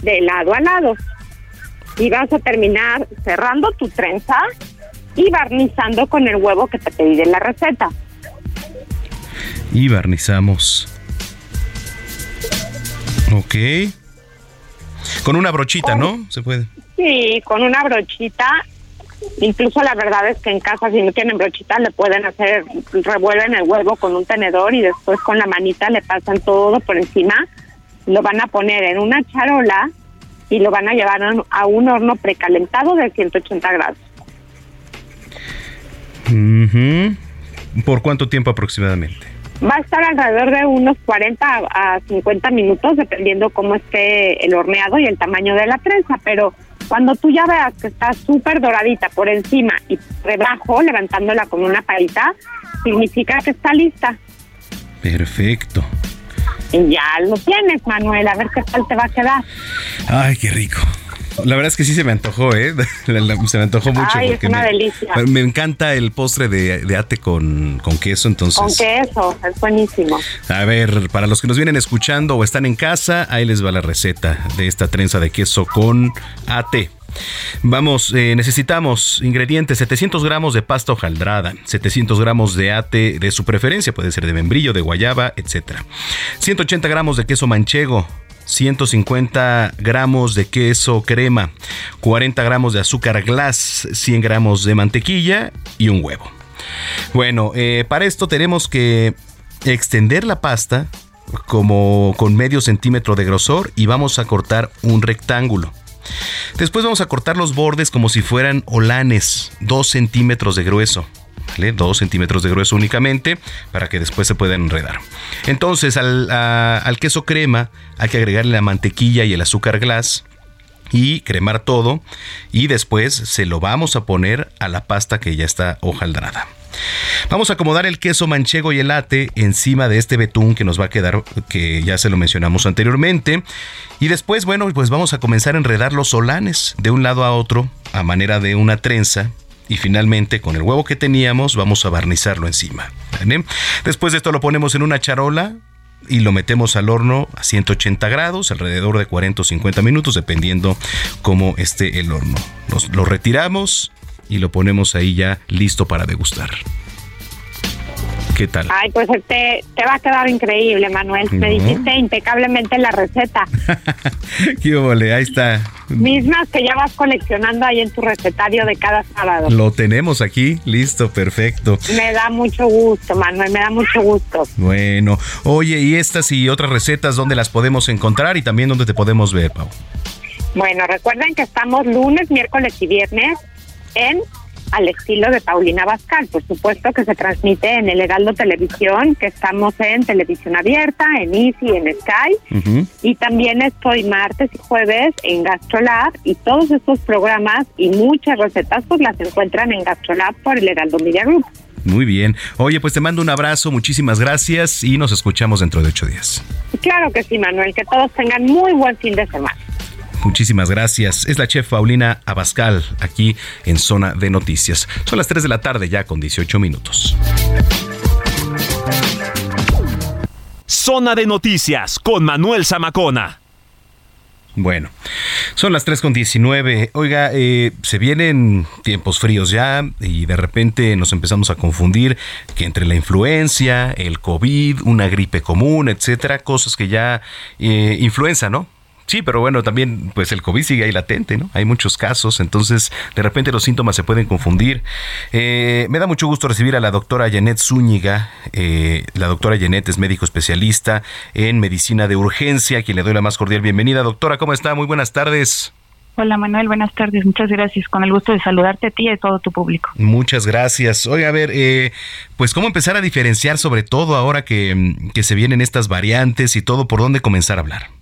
De lado a lado. Y vas a terminar cerrando tu trenza y barnizando con el huevo que te pedí de la receta. Y barnizamos. Ok. Con una brochita, ¿no? Se puede. Sí, con una brochita. Incluso la verdad es que en casa si no tienen brochita le pueden hacer, revuelven el huevo con un tenedor y después con la manita le pasan todo por encima. Lo van a poner en una charola y lo van a llevar a un- horno precalentado de 180 grados. ¿Por cuánto tiempo aproximadamente? Va a estar alrededor de unos 40 a 50 minutos, dependiendo cómo esté el horneado y el tamaño de la trenza. Pero cuando tú ya veas que está súper doradita por encima y debajo, levantándola con una palita, significa que está lista. Perfecto. Y ya lo tienes, Manuel. A ver qué tal te va a quedar. Ay, qué rico. La verdad es que sí se me antojó, ¿eh? [LAUGHS] Se me antojó mucho. Ay, es una me, delicia. Me encanta el postre de, de ate con, con queso, entonces. Con queso, es buenísimo. A ver, para los que nos vienen escuchando o están en casa, ahí les va la receta de esta trenza de queso con ate. Vamos, eh, necesitamos ingredientes: 700 gramos de pasta hojaldrada, 700 gramos de ate de su preferencia, puede ser de membrillo, de guayaba, etc. 180 gramos de queso manchego, 150 gramos de queso crema, 40 gramos de azúcar glass, 100 gramos de mantequilla y un huevo. Bueno, eh, para esto tenemos que extender la pasta como con medio centímetro de grosor y vamos a cortar un rectángulo. Después vamos a cortar los bordes como si fueran olanes, 2 centímetros de grueso. 2 centímetros de grueso únicamente para que después se puedan enredar. Entonces al, queso crema hay que agregarle la mantequilla y el azúcar glass y cremar todo y después se lo vamos a poner a la pasta que ya está hojaldrada. Vamos a acomodar el queso manchego y el latte encima de este betún que nos va a quedar, que ya se lo mencionamos anteriormente. Y después, bueno, pues vamos a comenzar a enredar los solanes de un lado a otro a manera de una trenza y finalmente con el huevo que teníamos vamos a barnizarlo encima. Después de esto lo ponemos en una charola y lo metemos al horno a 180 grados, alrededor de 40 o 50 minutos, dependiendo cómo esté el horno. Nos, lo retiramos y lo ponemos ahí ya listo para degustar. ¿Qué tal? Ay, pues te, te va a quedar increíble, Manuel. Me dijiste impecablemente la receta. [LAUGHS] Qué vole, ahí está. Mismas que ya vas coleccionando ahí en tu recetario de cada sábado. Lo tenemos aquí, listo, perfecto. Me da mucho gusto, Manuel, me da mucho gusto. Bueno, oye, ¿y estas y otras recetas dónde las podemos encontrar y también dónde te podemos ver, Pau? Bueno, recuerden que estamos lunes, miércoles y viernes en al estilo de Paulina Bascal. Por supuesto que se transmite en el Heraldo Televisión, que estamos en televisión abierta, en Easy, en Sky. Y también estoy martes y jueves en GastroLab. Y todos estos programas y muchas recetas pues las encuentran en GastroLab por el Heraldo Media Group. Muy bien. Oye, pues te mando un abrazo, muchísimas gracias y nos escuchamos dentro de ocho días. Claro que sí, Manuel. Que todos tengan muy buen fin de semana. Muchísimas gracias. Es la chef Paulina Abascal aquí en Zona de Noticias. Son las 3 de la tarde ya con 18 minutos. Zona de Noticias con Manuel Zamacona. Bueno, son las 3 con 19. Oiga, eh, se vienen tiempos fríos ya y de repente nos empezamos a confundir que entre la influencia, el COVID, una gripe común, etcétera, cosas que ya eh, influenza, ¿no? Sí, pero bueno, también pues el COVID sigue ahí latente, ¿no? Hay muchos casos, entonces de repente los síntomas se pueden confundir. Eh, me da mucho gusto recibir a la doctora Janet Zúñiga. Eh, la doctora Janet es médico especialista en medicina de urgencia, a quien le doy la más cordial bienvenida. Doctora, ¿cómo está? Muy buenas tardes. Hola Manuel, buenas tardes, muchas gracias. Con el gusto de saludarte a ti y a todo tu público. Muchas gracias. Oiga, a ver, eh, pues cómo empezar a diferenciar sobre todo ahora que, que se vienen estas variantes y todo, por dónde comenzar a hablar.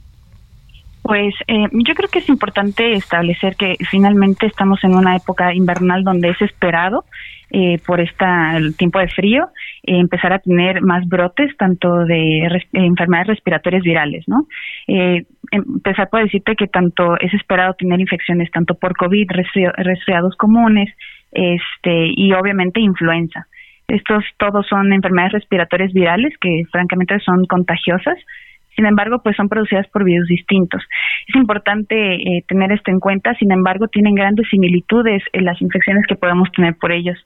Pues eh, yo creo que es importante establecer que finalmente estamos en una época invernal donde es esperado eh, por esta el tiempo de frío eh, empezar a tener más brotes tanto de enfermedades respiratorias virales, ¿no? empezar por decirte que tanto es esperado tener infecciones tanto por COVID, resfriados comunes, este y obviamente influenza. Estos todos son enfermedades respiratorias virales que francamente son contagiosas sin embargo, pues son producidas por virus distintos. Es importante eh, tener esto en cuenta, sin embargo, tienen grandes similitudes en las infecciones que podemos tener por ellos,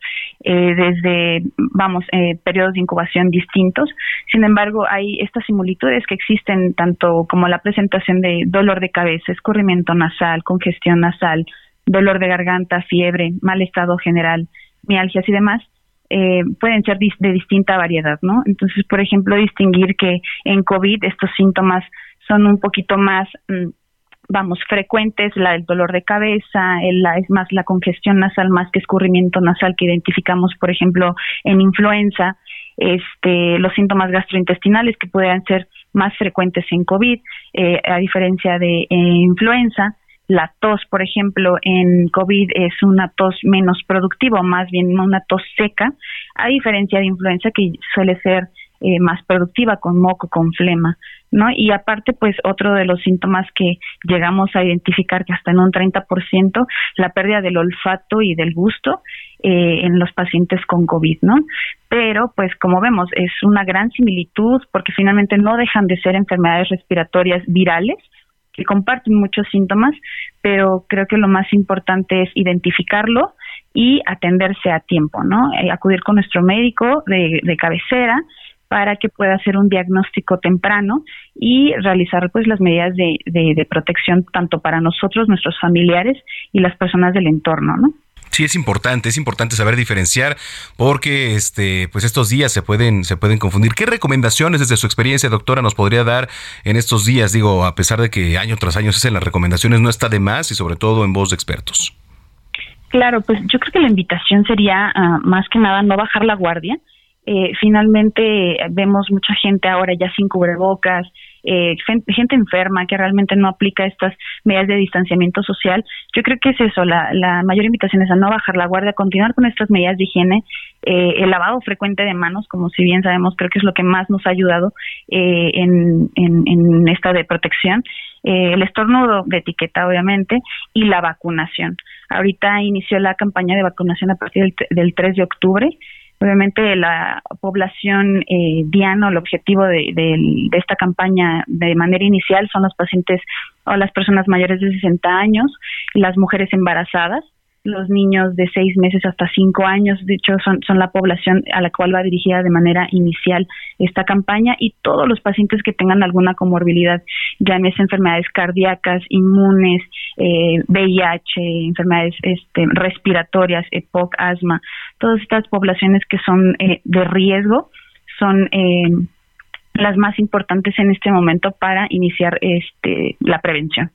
eh, desde, vamos, eh, periodos de incubación distintos. Sin embargo, hay estas similitudes que existen tanto como la presentación de dolor de cabeza, escurrimiento nasal, congestión nasal, dolor de garganta, fiebre, mal estado general, mialgias y demás, eh, pueden ser de distinta variedad, ¿no? Entonces, por ejemplo, distinguir que en COVID estos síntomas son un poquito más, mm, vamos, frecuentes, la dolor de cabeza, la, es más la congestión nasal más que escurrimiento nasal que identificamos, por ejemplo, en influenza, este, los síntomas gastrointestinales que pueden ser más frecuentes en COVID, eh, a diferencia de eh, influenza, la tos, por ejemplo, en COVID es una tos menos productiva, más bien una tos seca, a diferencia de influenza que suele ser eh, más productiva con moco, con flema, ¿no? Y aparte, pues otro de los síntomas que llegamos a identificar que hasta en un 30%, la pérdida del olfato y del gusto eh, en los pacientes con COVID, ¿no? Pero, pues como vemos, es una gran similitud porque finalmente no dejan de ser enfermedades respiratorias virales, comparten muchos síntomas, pero creo que lo más importante es identificarlo y atenderse a tiempo, ¿no? Eh, acudir con nuestro médico de, cabecera para que pueda hacer un diagnóstico temprano y realizar pues las medidas de, de protección tanto para nosotros, nuestros familiares y las personas del entorno, ¿no? Sí, es importante, es importante saber diferenciar porque este, pues estos días se pueden, se pueden confundir. ¿Qué recomendaciones desde su experiencia, doctora, nos podría dar en estos días? Digo, a pesar de que año tras año se hacen las recomendaciones, no está de más y sobre todo en voz de expertos. Claro, pues yo creo que la invitación sería ah, más que nada no bajar la guardia. Eh, finalmente vemos mucha gente ahora ya sin cubrebocas, eh, gente enferma que realmente no aplica estas medidas de distanciamiento social. Yo creo que es eso, la, la mayor invitación es a no bajar la guardia, continuar con estas medidas de higiene, eh, el lavado frecuente de manos, como si bien sabemos, creo que es lo que más nos ha ayudado eh, en, en, esta de protección, eh, el estornudo de etiqueta, obviamente, y la vacunación. Ahorita inició la campaña de vacunación a partir del, del 3 de octubre. Obviamente la población eh, diana, el objetivo de, esta campaña de manera inicial son los pacientes o las personas mayores de 60 años, las mujeres embarazadas, los niños de seis meses hasta cinco años, de hecho, son, son la población a la cual va dirigida de manera inicial esta campaña y todos los pacientes que tengan alguna comorbilidad, llámese enfermedades cardíacas, inmunes, eh, VIH, enfermedades este, respiratorias, EPOC, asma, todas estas poblaciones que son eh, de riesgo son eh, las más importantes en este momento para iniciar este, la prevención.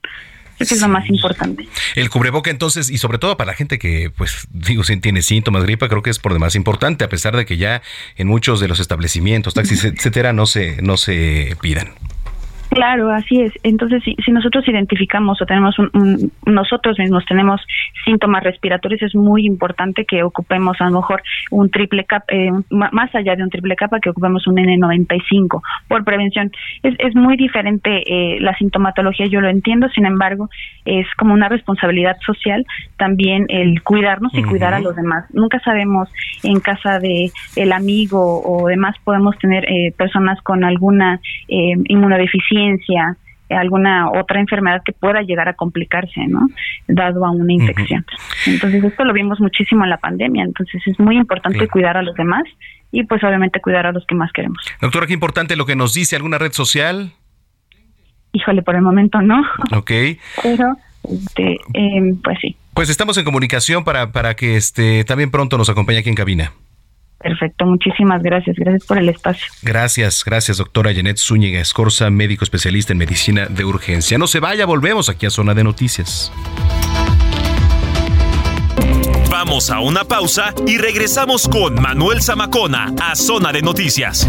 Eso es lo más importante. El cubreboca entonces, y sobre todo para la gente que, pues, digo, si tiene síntomas, gripa, creo que es por demás importante, a pesar de que ya en muchos de los establecimientos, taxis, [LAUGHS] etcétera, no se, no se pidan. Claro, así es. Entonces, si, si nosotros identificamos o tenemos un, nosotros mismos tenemos síntomas respiratorios, es muy importante que ocupemos a lo mejor un triple capa, eh, más allá de un triple capa, que ocupemos un N95 por prevención. Es, es muy diferente eh, la sintomatología, yo lo entiendo, sin embargo, es como una responsabilidad social también el cuidarnos y cuidar a los demás. Nunca sabemos en casa de el amigo o demás podemos tener eh, personas con alguna eh, inmunodeficiencia alguna otra enfermedad que pueda llegar a complicarse, ¿no? Dado a una infección. Entonces, esto lo vimos muchísimo en la pandemia, entonces es muy importante cuidar a los demás y pues obviamente cuidar a los que más queremos. Doctora, qué importante lo que nos dice alguna red social. Híjole, por el momento no. Ok. [LAUGHS] Pero, este, em, pues sí. Pues estamos en comunicación para, para que este, también pronto nos acompañe aquí en cabina. Perfecto, muchísimas gracias. Gracias por el espacio. Gracias, gracias, doctora Janet Zúñiga Escorza, médico especialista en medicina de urgencia. No se vaya, volvemos aquí a Zona de Noticias. Vamos a una pausa y regresamos con Manuel Zamacona a Zona de Noticias.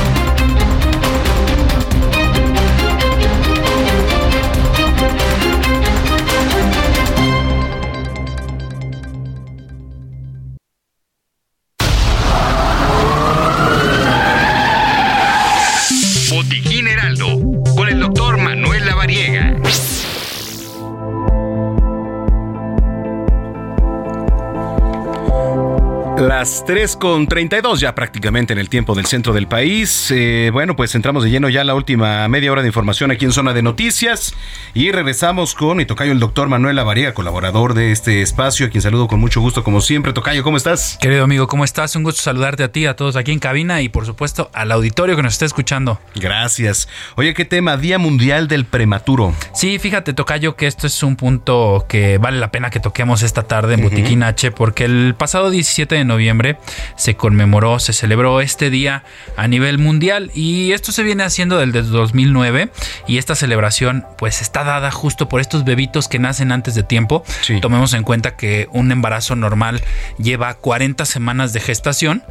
Las 3 con 32 ya prácticamente en el tiempo del centro del país. Eh, bueno, pues entramos de lleno ya la última media hora de información aquí en Zona de Noticias y regresamos con y tocayo el doctor Manuel Avaría, colaborador de este espacio, a quien saludo con mucho gusto como siempre. Tocayo, ¿cómo estás? Querido amigo, ¿cómo estás? Un gusto saludarte a ti, a todos aquí en cabina y por supuesto al auditorio que nos está escuchando. Gracias. Oye, ¿qué tema? Día Mundial del Prematuro. Sí, fíjate Tocayo que esto es un punto que vale la pena que toquemos esta tarde en Botiquín H porque el pasado 17 de noviembre se conmemoró, se celebró este día a nivel mundial y esto se viene haciendo desde 2009 y esta celebración pues está dada justo por estos bebitos que nacen antes de tiempo. Tomemos en cuenta que un embarazo normal lleva 40 semanas de gestación,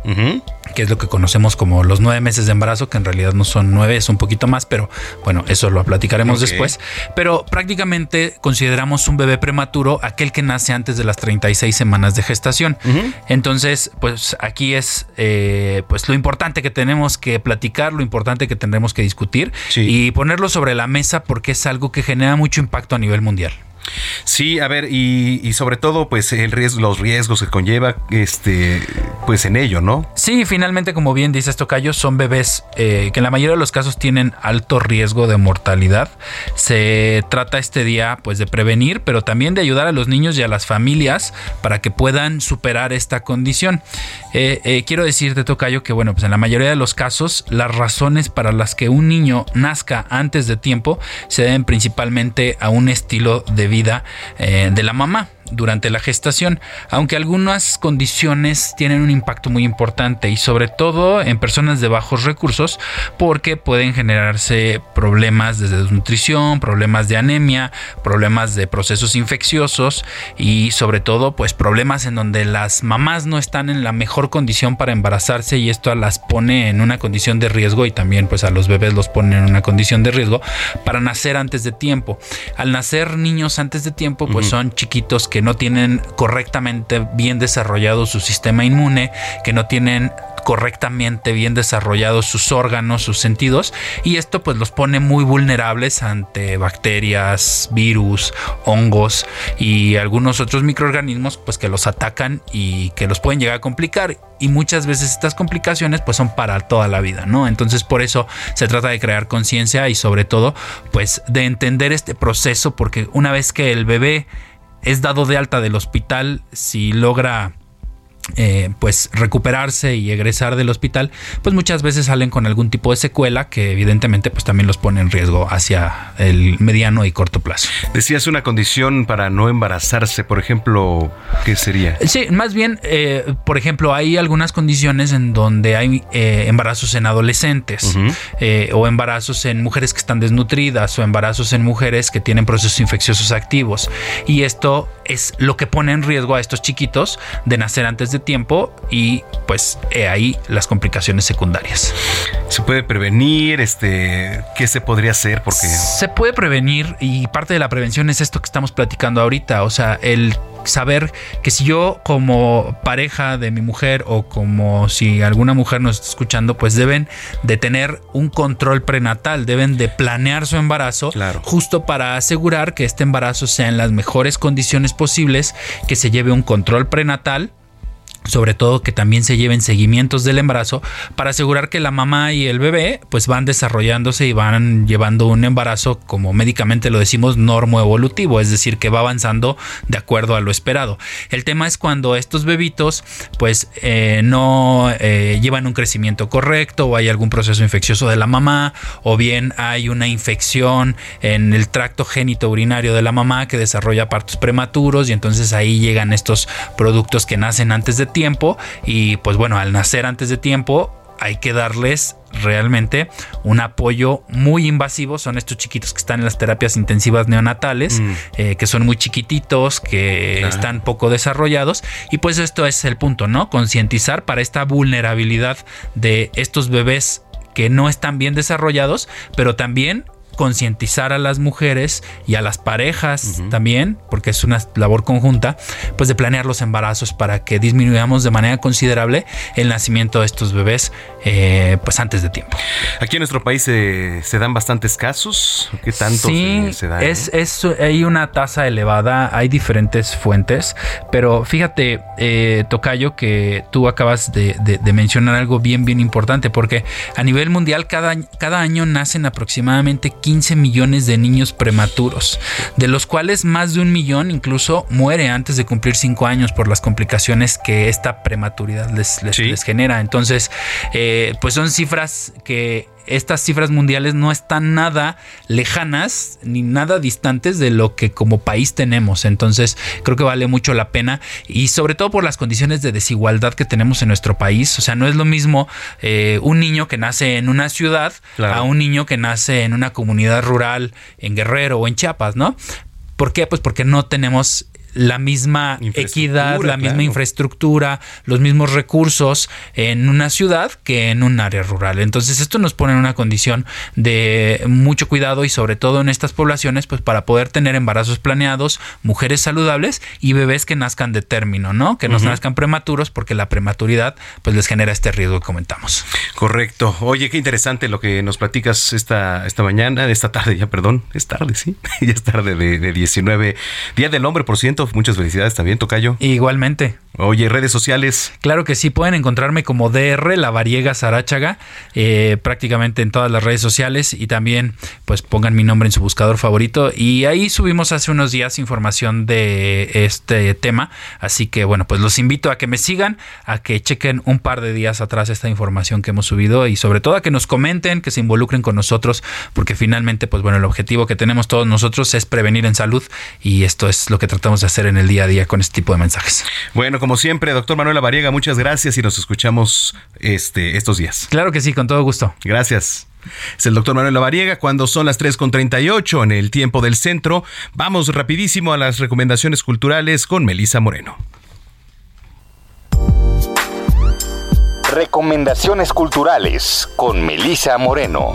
que es lo que conocemos como los nueve meses de embarazo, que en realidad no son nueve, es un poquito más, pero bueno, eso lo platicaremos después. Pero prácticamente consideramos un bebé prematuro aquel que nace antes de las 36 semanas de gestación. Entonces, Entonces, pues aquí es eh, pues lo importante que tenemos que platicar, lo importante que tendremos que discutir y ponerlo sobre la mesa porque es algo que genera mucho impacto a nivel mundial. Sí, a ver, y, sobre todo, pues el riesgo, los riesgos que conlleva, este, pues en ello, ¿no? Sí, finalmente, como bien dice Tocayo, son bebés eh, que en la mayoría de los casos tienen alto riesgo de mortalidad. Se trata este día, pues, de prevenir, pero también de ayudar a los niños y a las familias para que puedan superar esta condición. Eh, eh, quiero decirte, Tocayo, que bueno, pues en la mayoría de los casos, las razones para las que un niño nazca antes de tiempo se deben principalmente a un estilo de vida eh, de la mamá durante la gestación, aunque algunas condiciones tienen un impacto muy importante y sobre todo en personas de bajos recursos porque pueden generarse problemas de desnutrición, problemas de anemia, problemas de procesos infecciosos y sobre todo pues problemas en donde las mamás no están en la mejor condición para embarazarse y esto las pone en una condición de riesgo y también pues a los bebés los pone en una condición de riesgo para nacer antes de tiempo. Al nacer niños antes de tiempo pues son chiquitos que no tienen correctamente bien desarrollado su sistema inmune, que no tienen correctamente bien desarrollados sus órganos, sus sentidos, y esto pues los pone muy vulnerables ante bacterias, virus, hongos y algunos otros microorganismos pues que los atacan y que los pueden llegar a complicar y muchas veces estas complicaciones pues son para toda la vida, ¿no? Entonces por eso se trata de crear conciencia y sobre todo pues de entender este proceso porque una vez que el bebé es dado de alta del hospital si logra eh, pues recuperarse y egresar del hospital, pues muchas veces salen con algún tipo de secuela que evidentemente pues también los pone en riesgo hacia el mediano y corto plazo. Decías una condición para no embarazarse, por ejemplo, ¿qué sería? Sí, más bien, eh, por ejemplo, hay algunas condiciones en donde hay eh, embarazos en adolescentes o embarazos en mujeres que están desnutridas o embarazos en mujeres que tienen procesos infecciosos activos y esto es lo que pone en riesgo a estos chiquitos de nacer antes de tiempo y pues ahí las complicaciones secundarias. ¿Se puede prevenir? Este, ¿Qué se podría hacer? Porque... Se puede prevenir y parte de la prevención es esto que estamos platicando ahorita, o sea, el saber que si yo como pareja de mi mujer o como si alguna mujer nos está escuchando, pues deben de tener un control prenatal, deben de planear su embarazo justo para asegurar que este embarazo sea en las mejores condiciones posibles, que se lleve un control prenatal sobre todo que también se lleven seguimientos del embarazo para asegurar que la mamá y el bebé pues van desarrollándose y van llevando un embarazo como médicamente lo decimos normo evolutivo, es decir, que va avanzando de acuerdo a lo esperado. El tema es cuando estos bebitos pues eh, no eh, llevan un crecimiento correcto o hay algún proceso infeccioso de la mamá o bien hay una infección en el tracto génito urinario de la mamá que desarrolla partos prematuros y entonces ahí llegan estos productos que nacen antes de tiempo y pues bueno, al nacer antes de tiempo hay que darles realmente un apoyo muy invasivo. Son estos chiquitos que están en las terapias intensivas neonatales, mm. eh, que son muy chiquititos, que están poco desarrollados. Y pues esto es el punto, ¿no? Concientizar para esta vulnerabilidad de estos bebés que no están bien desarrollados, pero también concientizar a las mujeres y a las parejas también, porque es una labor conjunta, pues de planear los embarazos para que disminuyamos de manera considerable el nacimiento de estos bebés eh, pues antes de tiempo. Aquí en nuestro país se, dan bastantes casos, ¿qué tanto se, da? Es, es, hay una tasa elevada, hay diferentes fuentes, pero fíjate, eh, Tocayo, que tú acabas de, mencionar algo bien, bien importante, porque a nivel mundial cada, cada año nacen aproximadamente 15 millones de niños prematuros, de los cuales más de un millón incluso muere antes de cumplir 5 años por las complicaciones que esta prematuridad les, les, genera. Entonces, eh, pues son cifras que estas cifras mundiales no están nada lejanas ni nada distantes de lo que como país tenemos. Entonces creo que vale mucho la pena y sobre todo por las condiciones de desigualdad que tenemos en nuestro país. O sea, no es lo mismo eh, un niño que nace en una ciudad a un niño que nace en una comunidad rural en Guerrero o en Chiapas, ¿no? ¿Por qué? Pues porque no tenemos la misma equidad, la misma infraestructura, los mismos recursos en una ciudad que en un área rural. Entonces esto nos pone en una condición de mucho cuidado y sobre todo en estas poblaciones, pues para poder tener embarazos planeados, mujeres saludables y bebés que nazcan de término, ¿no? Que no nazcan prematuros porque la prematuridad pues les genera este riesgo que comentamos. Correcto. Oye, qué interesante lo que nos platicas esta, esta mañana, esta tarde ya, perdón, es tarde, sí, [LAUGHS] ya es tarde de, de 19, Día del Hombre, por ciento, muchas felicidades también, Tocayo. Igualmente. Oye, redes sociales. Claro que sí, pueden encontrarme como DR La Variega Sarachaga, eh, prácticamente en todas las redes sociales y también pues pongan mi nombre en su buscador favorito y ahí subimos hace unos días información de este tema, así que bueno, pues los invito a que me sigan, a que chequen un par de días atrás esta información que hemos subido y sobre todo a que nos comenten, que se involucren con nosotros, porque finalmente pues bueno, el objetivo que tenemos todos nosotros es prevenir en salud y esto es lo que tratamos de hacer en el día a día con este tipo de mensajes. Bueno, como siempre, doctor Manuel Variega, muchas gracias y nos escuchamos este, estos días. Claro que sí, con todo gusto. Gracias. Es el doctor Manuel Lavariega cuando son las 3.38 en el tiempo del centro. Vamos rapidísimo a las recomendaciones culturales con Melisa Moreno. Recomendaciones culturales con Melisa Moreno.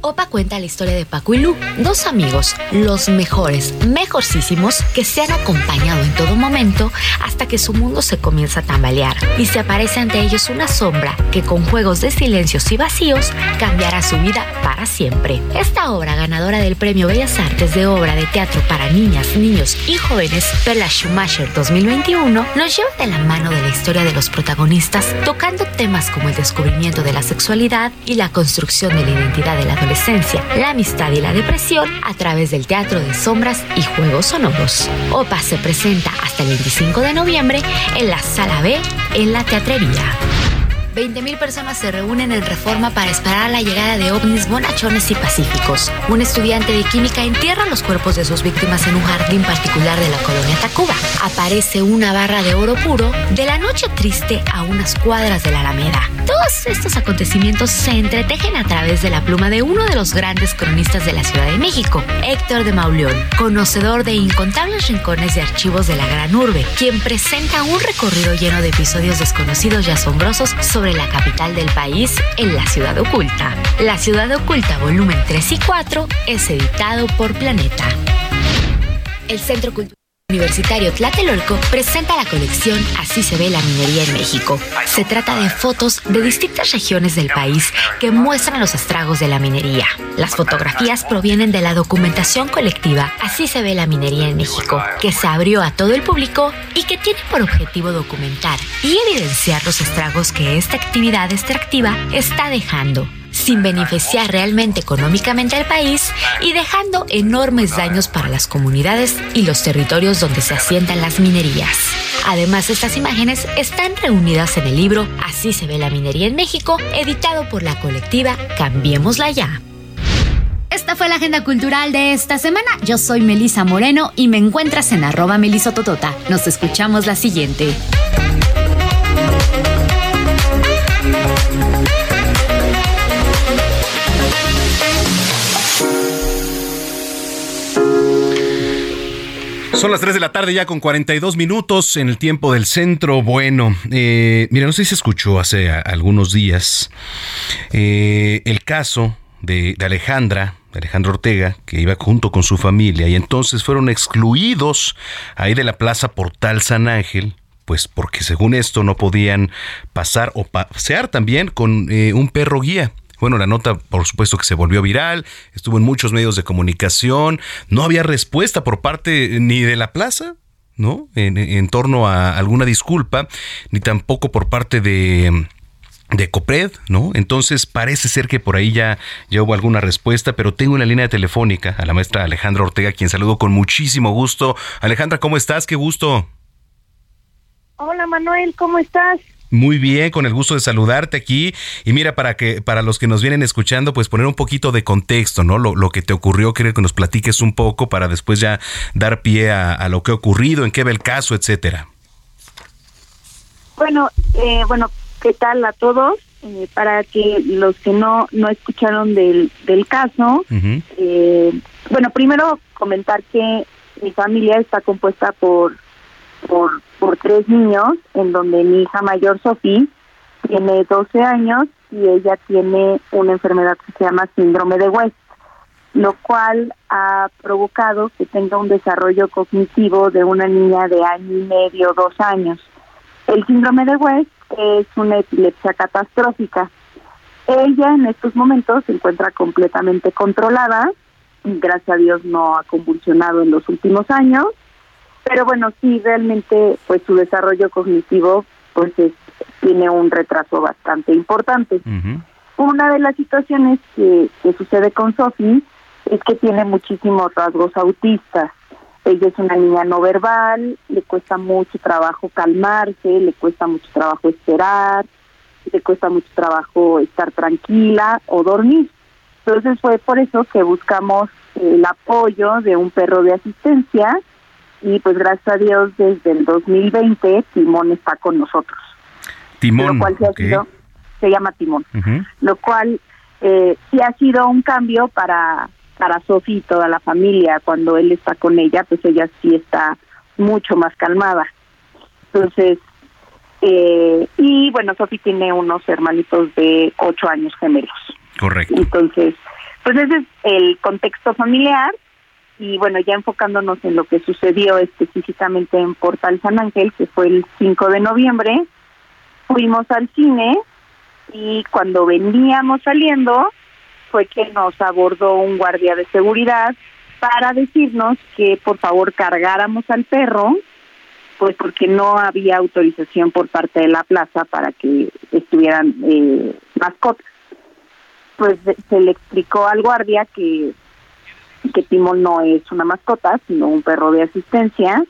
Opa cuenta la historia de Paco y Lu, dos amigos, los mejores, mejorcísimos, que se han acompañado en todo momento hasta que su mundo se comienza a tambalear y se aparece ante ellos una sombra que con juegos de silencios y vacíos cambiará su vida para siempre. Esta obra ganadora del Premio Bellas Artes de Obra de Teatro para Niñas, Niños y Jóvenes, Perla Schumacher 2021, nos lleva de la mano de la historia de los protagonistas, tocando temas como el descubrimiento de la sexualidad y la construcción de la identidad de la adolescencia la amistad y la depresión a través del teatro de sombras y juegos sonoros. OPA se presenta hasta el 25 de noviembre en la Sala B en la Teatrería. 20.000 personas se reúnen en Reforma para esperar la llegada de ovnis bonachones y pacíficos. Un estudiante de química entierra los cuerpos de sus víctimas en un jardín particular de la colonia Tacuba. Aparece una barra de oro puro de la noche triste a unas cuadras de la Alameda. Todos estos acontecimientos se entretejen a través de la pluma de uno de los grandes cronistas de la Ciudad de México, Héctor de Mauleón, conocedor de incontables rincones de archivos de la gran urbe, quien presenta un recorrido lleno de episodios desconocidos y asombrosos sobre la capital del país en La Ciudad Oculta. La Ciudad Oculta, volumen 3 y 4, es editado por Planeta. El Centro Cultural Universitario Tlatelolco presenta la colección Así se ve la minería en México. Se trata de fotos de distintas regiones del país que muestran los estragos de la minería. Las fotografías provienen de la documentación colectiva Así se ve la minería en México, que se abrió a todo el público y que tiene por objetivo documentar y evidenciar los estragos que esta actividad extractiva está dejando sin beneficiar realmente económicamente al país y dejando enormes daños para las comunidades y los territorios donde se asientan las minerías. Además, estas imágenes están reunidas en el libro Así se ve la minería en México, editado por la colectiva Cambiémosla ya. Esta fue la agenda cultural de esta semana. Yo soy Melisa Moreno y me encuentras en arroba melisototota. Nos escuchamos la siguiente. Son las 3 de la tarde ya con 42 minutos en el tiempo del centro. Bueno, eh, mira, no sé si se escuchó hace algunos días eh, el caso de, de Alejandra, Alejandro Ortega, que iba junto con su familia y entonces fueron excluidos ahí de la Plaza Portal San Ángel pues porque según esto no podían pasar o pasear también con eh, un perro guía. Bueno, la nota, por supuesto, que se volvió viral, estuvo en muchos medios de comunicación, no había respuesta por parte ni de la plaza, ¿no? En, torno a alguna disculpa, ni tampoco por parte de de Copred, ¿no? Entonces parece ser que por ahí ya, ya hubo alguna respuesta, pero tengo en la línea telefónica a la maestra Alejandra Ortega, quien saludo con muchísimo gusto. Alejandra, ¿cómo estás? Qué gusto. Hola Manuel, ¿cómo estás? Muy bien, con el gusto de saludarte aquí. Y mira, para que para los que nos vienen escuchando, pues poner un poquito de contexto, ¿no? Lo, lo que te ocurrió, quiero que nos platiques un poco para después ya dar pie a, lo que ha ocurrido, en qué va el caso, etcétera. Bueno, eh, bueno, ¿qué tal a todos? Eh, para que los que no no escucharon del, del caso, eh, bueno, primero comentar que mi familia está compuesta por por, por tres niños, en donde mi hija mayor, Sofía, tiene 12 años y ella tiene una enfermedad que se llama síndrome de West, lo cual ha provocado que tenga un desarrollo cognitivo de una niña de año y medio, dos años. El síndrome de West es una epilepsia catastrófica. Ella en estos momentos se encuentra completamente controlada, gracias a Dios no ha convulsionado en los últimos años pero bueno, sí, realmente pues su desarrollo cognitivo pues tiene un retraso bastante importante. Una de las situaciones que, que sucede con Sophie es que tiene muchísimos rasgos autistas. Ella es una niña no verbal, le cuesta mucho trabajo calmarse, le cuesta mucho trabajo esperar, le cuesta mucho trabajo estar tranquila o dormir. Entonces fue por eso que buscamos el apoyo de un perro de asistencia y pues gracias a Dios desde el 2020 Timón está con nosotros. Timón, lo cual ha sido, se llama Timón, lo cual eh, sí ha sido un cambio para para Sofi y toda la familia. Cuando él está con ella, pues ella sí está mucho más calmada. Entonces, eh, y bueno, Sofi tiene unos hermanitos de ocho años gemelos. Correcto. Entonces, pues ese es el contexto familiar y bueno, ya enfocándonos en lo que sucedió específicamente en Portal San Ángel, que fue el 5 de noviembre, fuimos al cine y cuando veníamos saliendo fue que nos abordó un guardia de seguridad para decirnos que por favor cargáramos al perro, pues porque no había autorización por parte de la plaza para que estuvieran eh, mascotas. Pues se le explicó al guardia que que Timón no es una mascota, sino un perro de asistencia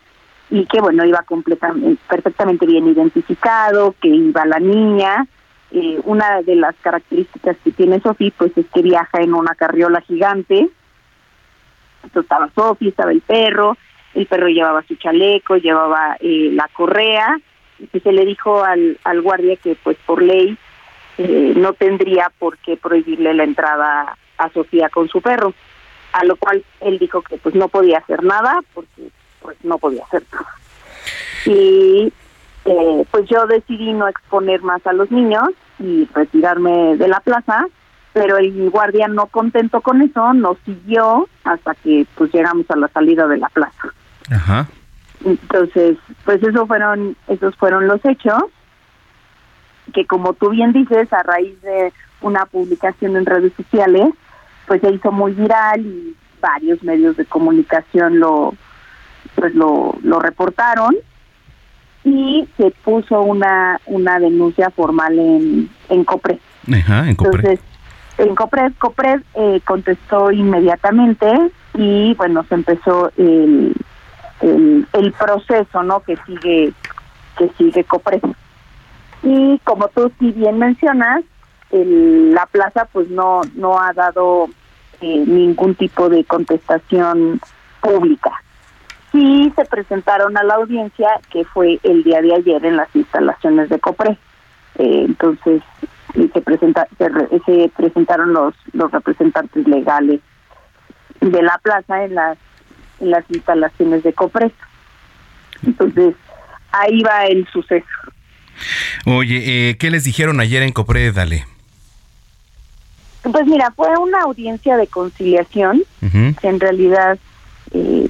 y que bueno iba completamente perfectamente bien identificado, que iba la niña. Eh, una de las características que tiene Sofi pues es que viaja en una carriola gigante. Entonces estaba Sofi, estaba el perro, el perro llevaba su chaleco, llevaba eh, la correa y se le dijo al, al guardia que pues por ley eh, no tendría por qué prohibirle la entrada a Sofía con su perro a lo cual él dijo que pues no podía hacer nada porque pues no podía hacer nada. Y eh, pues yo decidí no exponer más a los niños y retirarme de la plaza, pero el guardia no contento con eso nos siguió hasta que pues llegamos a la salida de la plaza. Ajá. Entonces, pues eso fueron esos fueron los hechos que como tú bien dices a raíz de una publicación en redes sociales pues se hizo muy viral y varios medios de comunicación lo pues lo, lo reportaron y se puso una una denuncia formal en en COPRED. Ajá, en COPRED. Entonces, en COPRED, COPRED eh, contestó inmediatamente y bueno, se empezó el, el, el proceso, ¿no? Que sigue que sigue COPRED. Y como tú sí bien mencionas, el, la plaza pues no no ha dado eh, ningún tipo de contestación pública. Sí se presentaron a la audiencia que fue el día de ayer en las instalaciones de COPRE. Eh, entonces se, presenta, se, presentaron los, los representantes legales de la plaza en las en las instalaciones de COPRE. Entonces ahí va el suceso. Oye, eh, ¿qué les dijeron ayer en COPRE, Dale? Pues mira, fue una audiencia de conciliación, que en realidad, eh,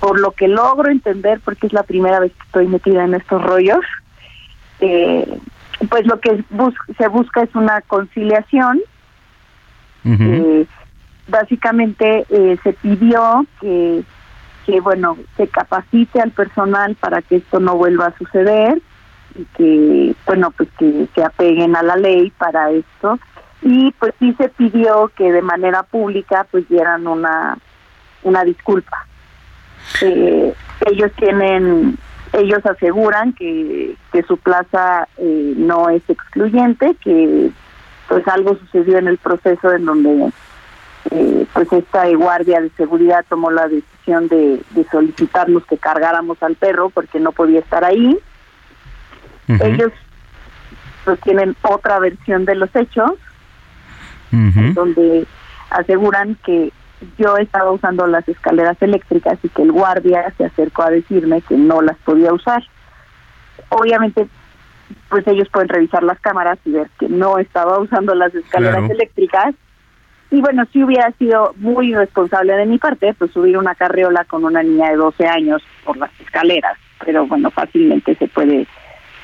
por lo que logro entender, porque es la primera vez que estoy metida en estos rollos, eh, pues lo que se busca es una conciliación. Eh, básicamente se pidió que, que, bueno, se capacite al personal para que esto no vuelva a suceder y que, bueno, pues que se apeguen a la ley para esto y pues sí se pidió que de manera pública pues dieran una una disculpa. Eh, ellos tienen ellos aseguran que, que su plaza eh, no es excluyente, que pues algo sucedió en el proceso en donde eh, pues esta guardia de seguridad tomó la decisión de, de solicitarnos que cargáramos al perro porque no podía estar ahí. Ellos pues tienen otra versión de los hechos, donde aseguran que yo estaba usando las escaleras eléctricas y que el guardia se acercó a decirme que no las podía usar. Obviamente, pues ellos pueden revisar las cámaras y ver que no estaba usando las escaleras eléctricas. Y bueno, si hubiera sido muy irresponsable de mi parte, pues subir una carriola con una niña de 12 años por las escaleras. Pero bueno, fácilmente se puede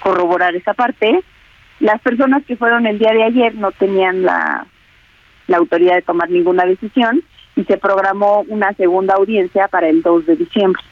corroborar esa parte. Las personas que fueron el día de ayer no tenían la, la autoridad de tomar ninguna decisión y se programó una segunda audiencia para el 2 de diciembre.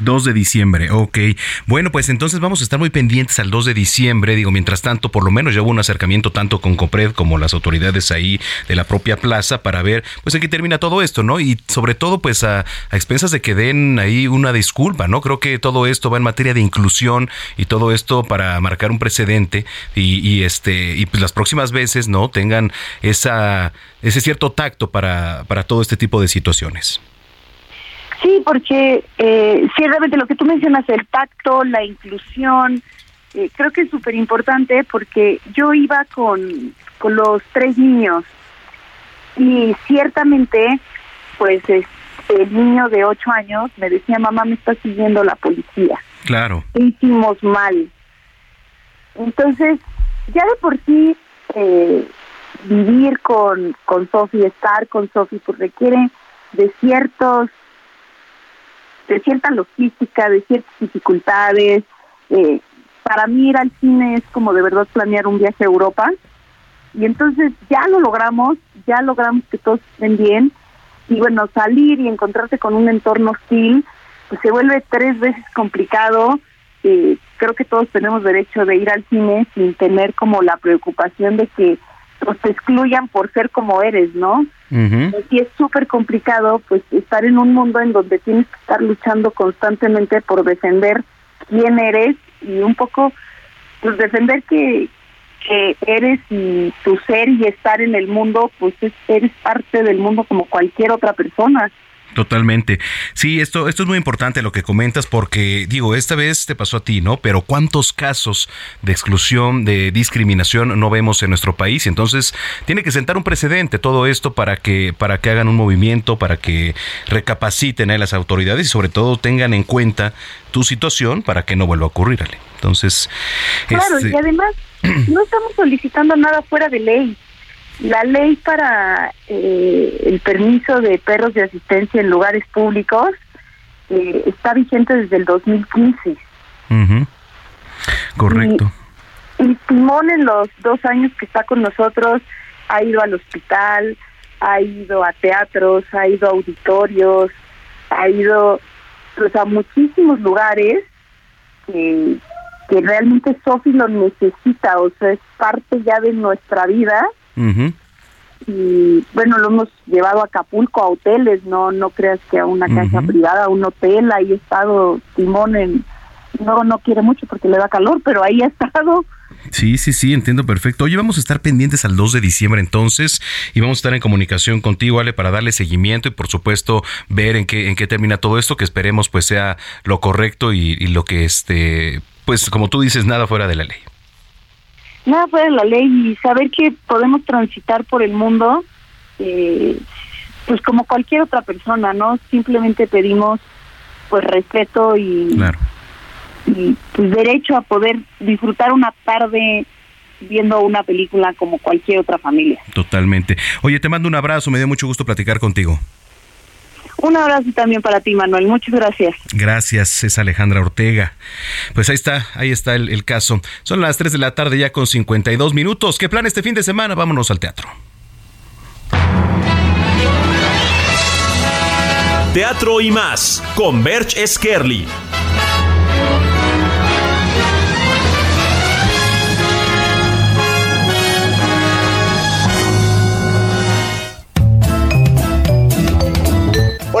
2 de diciembre, ok. Bueno, pues entonces vamos a estar muy pendientes al 2 de diciembre. Digo, mientras tanto, por lo menos ya hubo un acercamiento tanto con COPRED como las autoridades ahí de la propia plaza para ver, pues en qué termina todo esto, ¿no? Y sobre todo, pues a, expensas de que den ahí una disculpa, ¿no? Creo que todo esto va en materia de inclusión y todo esto para marcar un precedente y, y este y pues las próximas veces, ¿no? Tengan esa ese cierto tacto para, para todo este tipo de situaciones. Sí, porque eh, ciertamente lo que tú mencionas, el pacto, la inclusión, eh, creo que es súper importante porque yo iba con, con los tres niños y ciertamente, pues el niño de ocho años me decía, mamá, me está siguiendo la policía. Claro. ¿Qué hicimos mal? Entonces, ya de por sí, eh, vivir con, con Sofi, estar con Sofi, pues requiere de ciertos de cierta logística, de ciertas dificultades. Eh, para mí ir al cine es como de verdad planear un viaje a Europa. Y entonces ya lo logramos, ya logramos que todos estén bien. Y bueno, salir y encontrarse con un entorno hostil, pues se vuelve tres veces complicado. Eh, creo que todos tenemos derecho de ir al cine sin tener como la preocupación de que pues, te excluyan por ser como eres, ¿no? Y es súper complicado pues estar en un mundo en donde tienes que estar luchando constantemente por defender quién eres y un poco pues defender que, que eres y tu ser y estar en el mundo, pues eres parte del mundo como cualquier otra persona. Totalmente. Sí, esto, esto es muy importante lo que comentas porque, digo, esta vez te pasó a ti, ¿no? Pero ¿cuántos casos de exclusión, de discriminación no vemos en nuestro país? Entonces, tiene que sentar un precedente todo esto para que, para que hagan un movimiento, para que recapaciten a las autoridades y sobre todo tengan en cuenta tu situación para que no vuelva a ocurrir, Ale. Entonces... Claro, y este además [CLEARS THROAT] no estamos solicitando nada fuera de ley. La ley para eh, el permiso de perros de asistencia en lugares públicos eh, está vigente desde el 2015. Correcto. Y, Simón en los dos años que está con nosotros ha ido al hospital, ha ido a teatros, ha ido a auditorios, ha ido pues, a muchísimos lugares que, que realmente Sofi lo necesita, o sea, es parte ya de nuestra vida y bueno, lo hemos llevado a Acapulco, a hoteles, no no creas que a una casa privada, a un hotel, ahí ha estado Simón en... No, no quiere mucho porque le da calor, pero ahí ha estado. Sí, sí, sí, entiendo perfecto. Oye, vamos a estar pendientes al 2 de diciembre entonces y vamos a estar en comunicación contigo, Ale, para darle seguimiento y por supuesto ver en qué, en qué termina todo esto, que esperemos pues sea lo correcto y, y lo que este, pues como tú dices, nada fuera de la ley nada fuera de la ley y saber que podemos transitar por el mundo, eh, pues como cualquier otra persona, ¿no? Simplemente pedimos pues respeto y, y pues derecho a poder disfrutar una tarde viendo una película como cualquier otra familia. Totalmente. Oye, te mando un abrazo, me dio mucho gusto platicar contigo. Un abrazo también para ti, Manuel. Muchas gracias. Gracias, es Alejandra Ortega. Pues ahí está, ahí está el, caso. Son las 3 de la tarde ya con 52 minutos. ¿Qué plan este fin de semana? Vámonos al teatro. Teatro y más con Berch Skerli.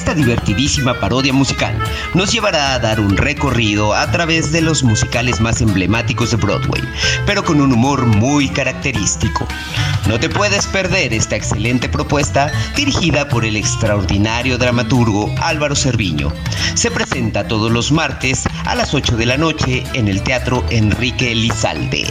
Esta divertidísima parodia musical nos llevará a dar un recorrido a través de los musicales más emblemáticos de Broadway, pero con un humor muy característico. No te puedes perder esta excelente propuesta dirigida por el extraordinario dramaturgo Álvaro Cerviño. Se presenta todos los martes a las 8 de la noche en el Teatro Enrique Elizalde.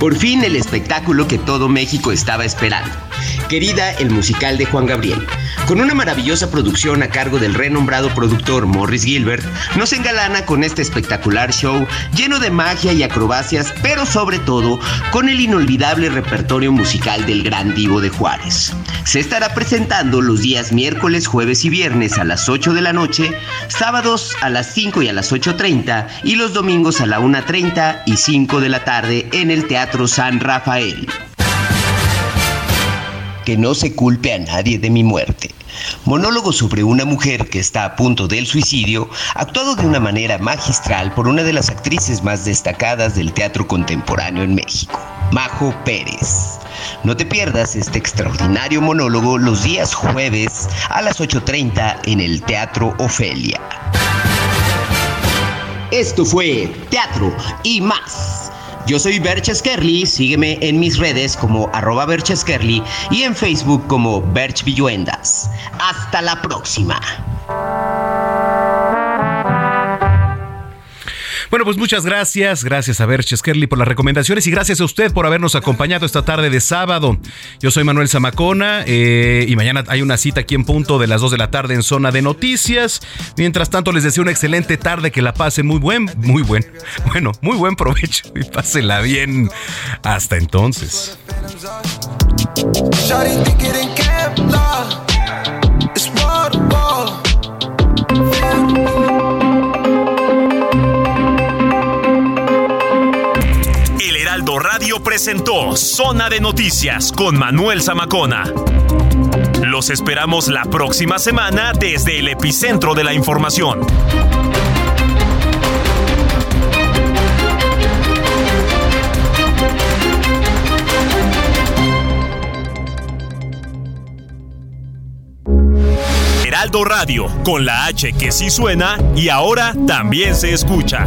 Por fin el espectáculo que todo México estaba esperando. Querida, el musical de Juan Gabriel. Con una maravillosa producción a cargo del renombrado productor Morris Gilbert, nos engalana con este espectacular show lleno de magia y acrobacias, pero sobre todo con el inolvidable repertorio musical del gran divo de Juárez. Se estará presentando los días miércoles, jueves y viernes a las 8 de la noche, sábados a las 5 y a las 8.30 y los domingos a la 1.30 y 5 de la tarde en el Teatro San Rafael que no se culpe a nadie de mi muerte. Monólogo sobre una mujer que está a punto del suicidio, actuado de una manera magistral por una de las actrices más destacadas del teatro contemporáneo en México, Majo Pérez. No te pierdas este extraordinario monólogo los días jueves a las 8.30 en el Teatro Ofelia. Esto fue Teatro y más. Yo soy Berch Kerly, sígueme en mis redes como arroba Berch y en Facebook como Berch Villuendas. Hasta la próxima. Bueno, pues muchas gracias. Gracias a ver Kerly por las recomendaciones y gracias a usted por habernos acompañado esta tarde de sábado. Yo soy Manuel Zamacona eh, y mañana hay una cita aquí en punto de las 2 de la tarde en Zona de Noticias. Mientras tanto, les deseo una excelente tarde, que la pasen muy buen, muy buen, [LAUGHS] bueno, muy buen provecho y pásenla bien. Hasta entonces. Radio presentó Zona de Noticias con Manuel Zamacona. Los esperamos la próxima semana desde el epicentro de la información. Heraldo Radio, con la H que sí suena y ahora también se escucha.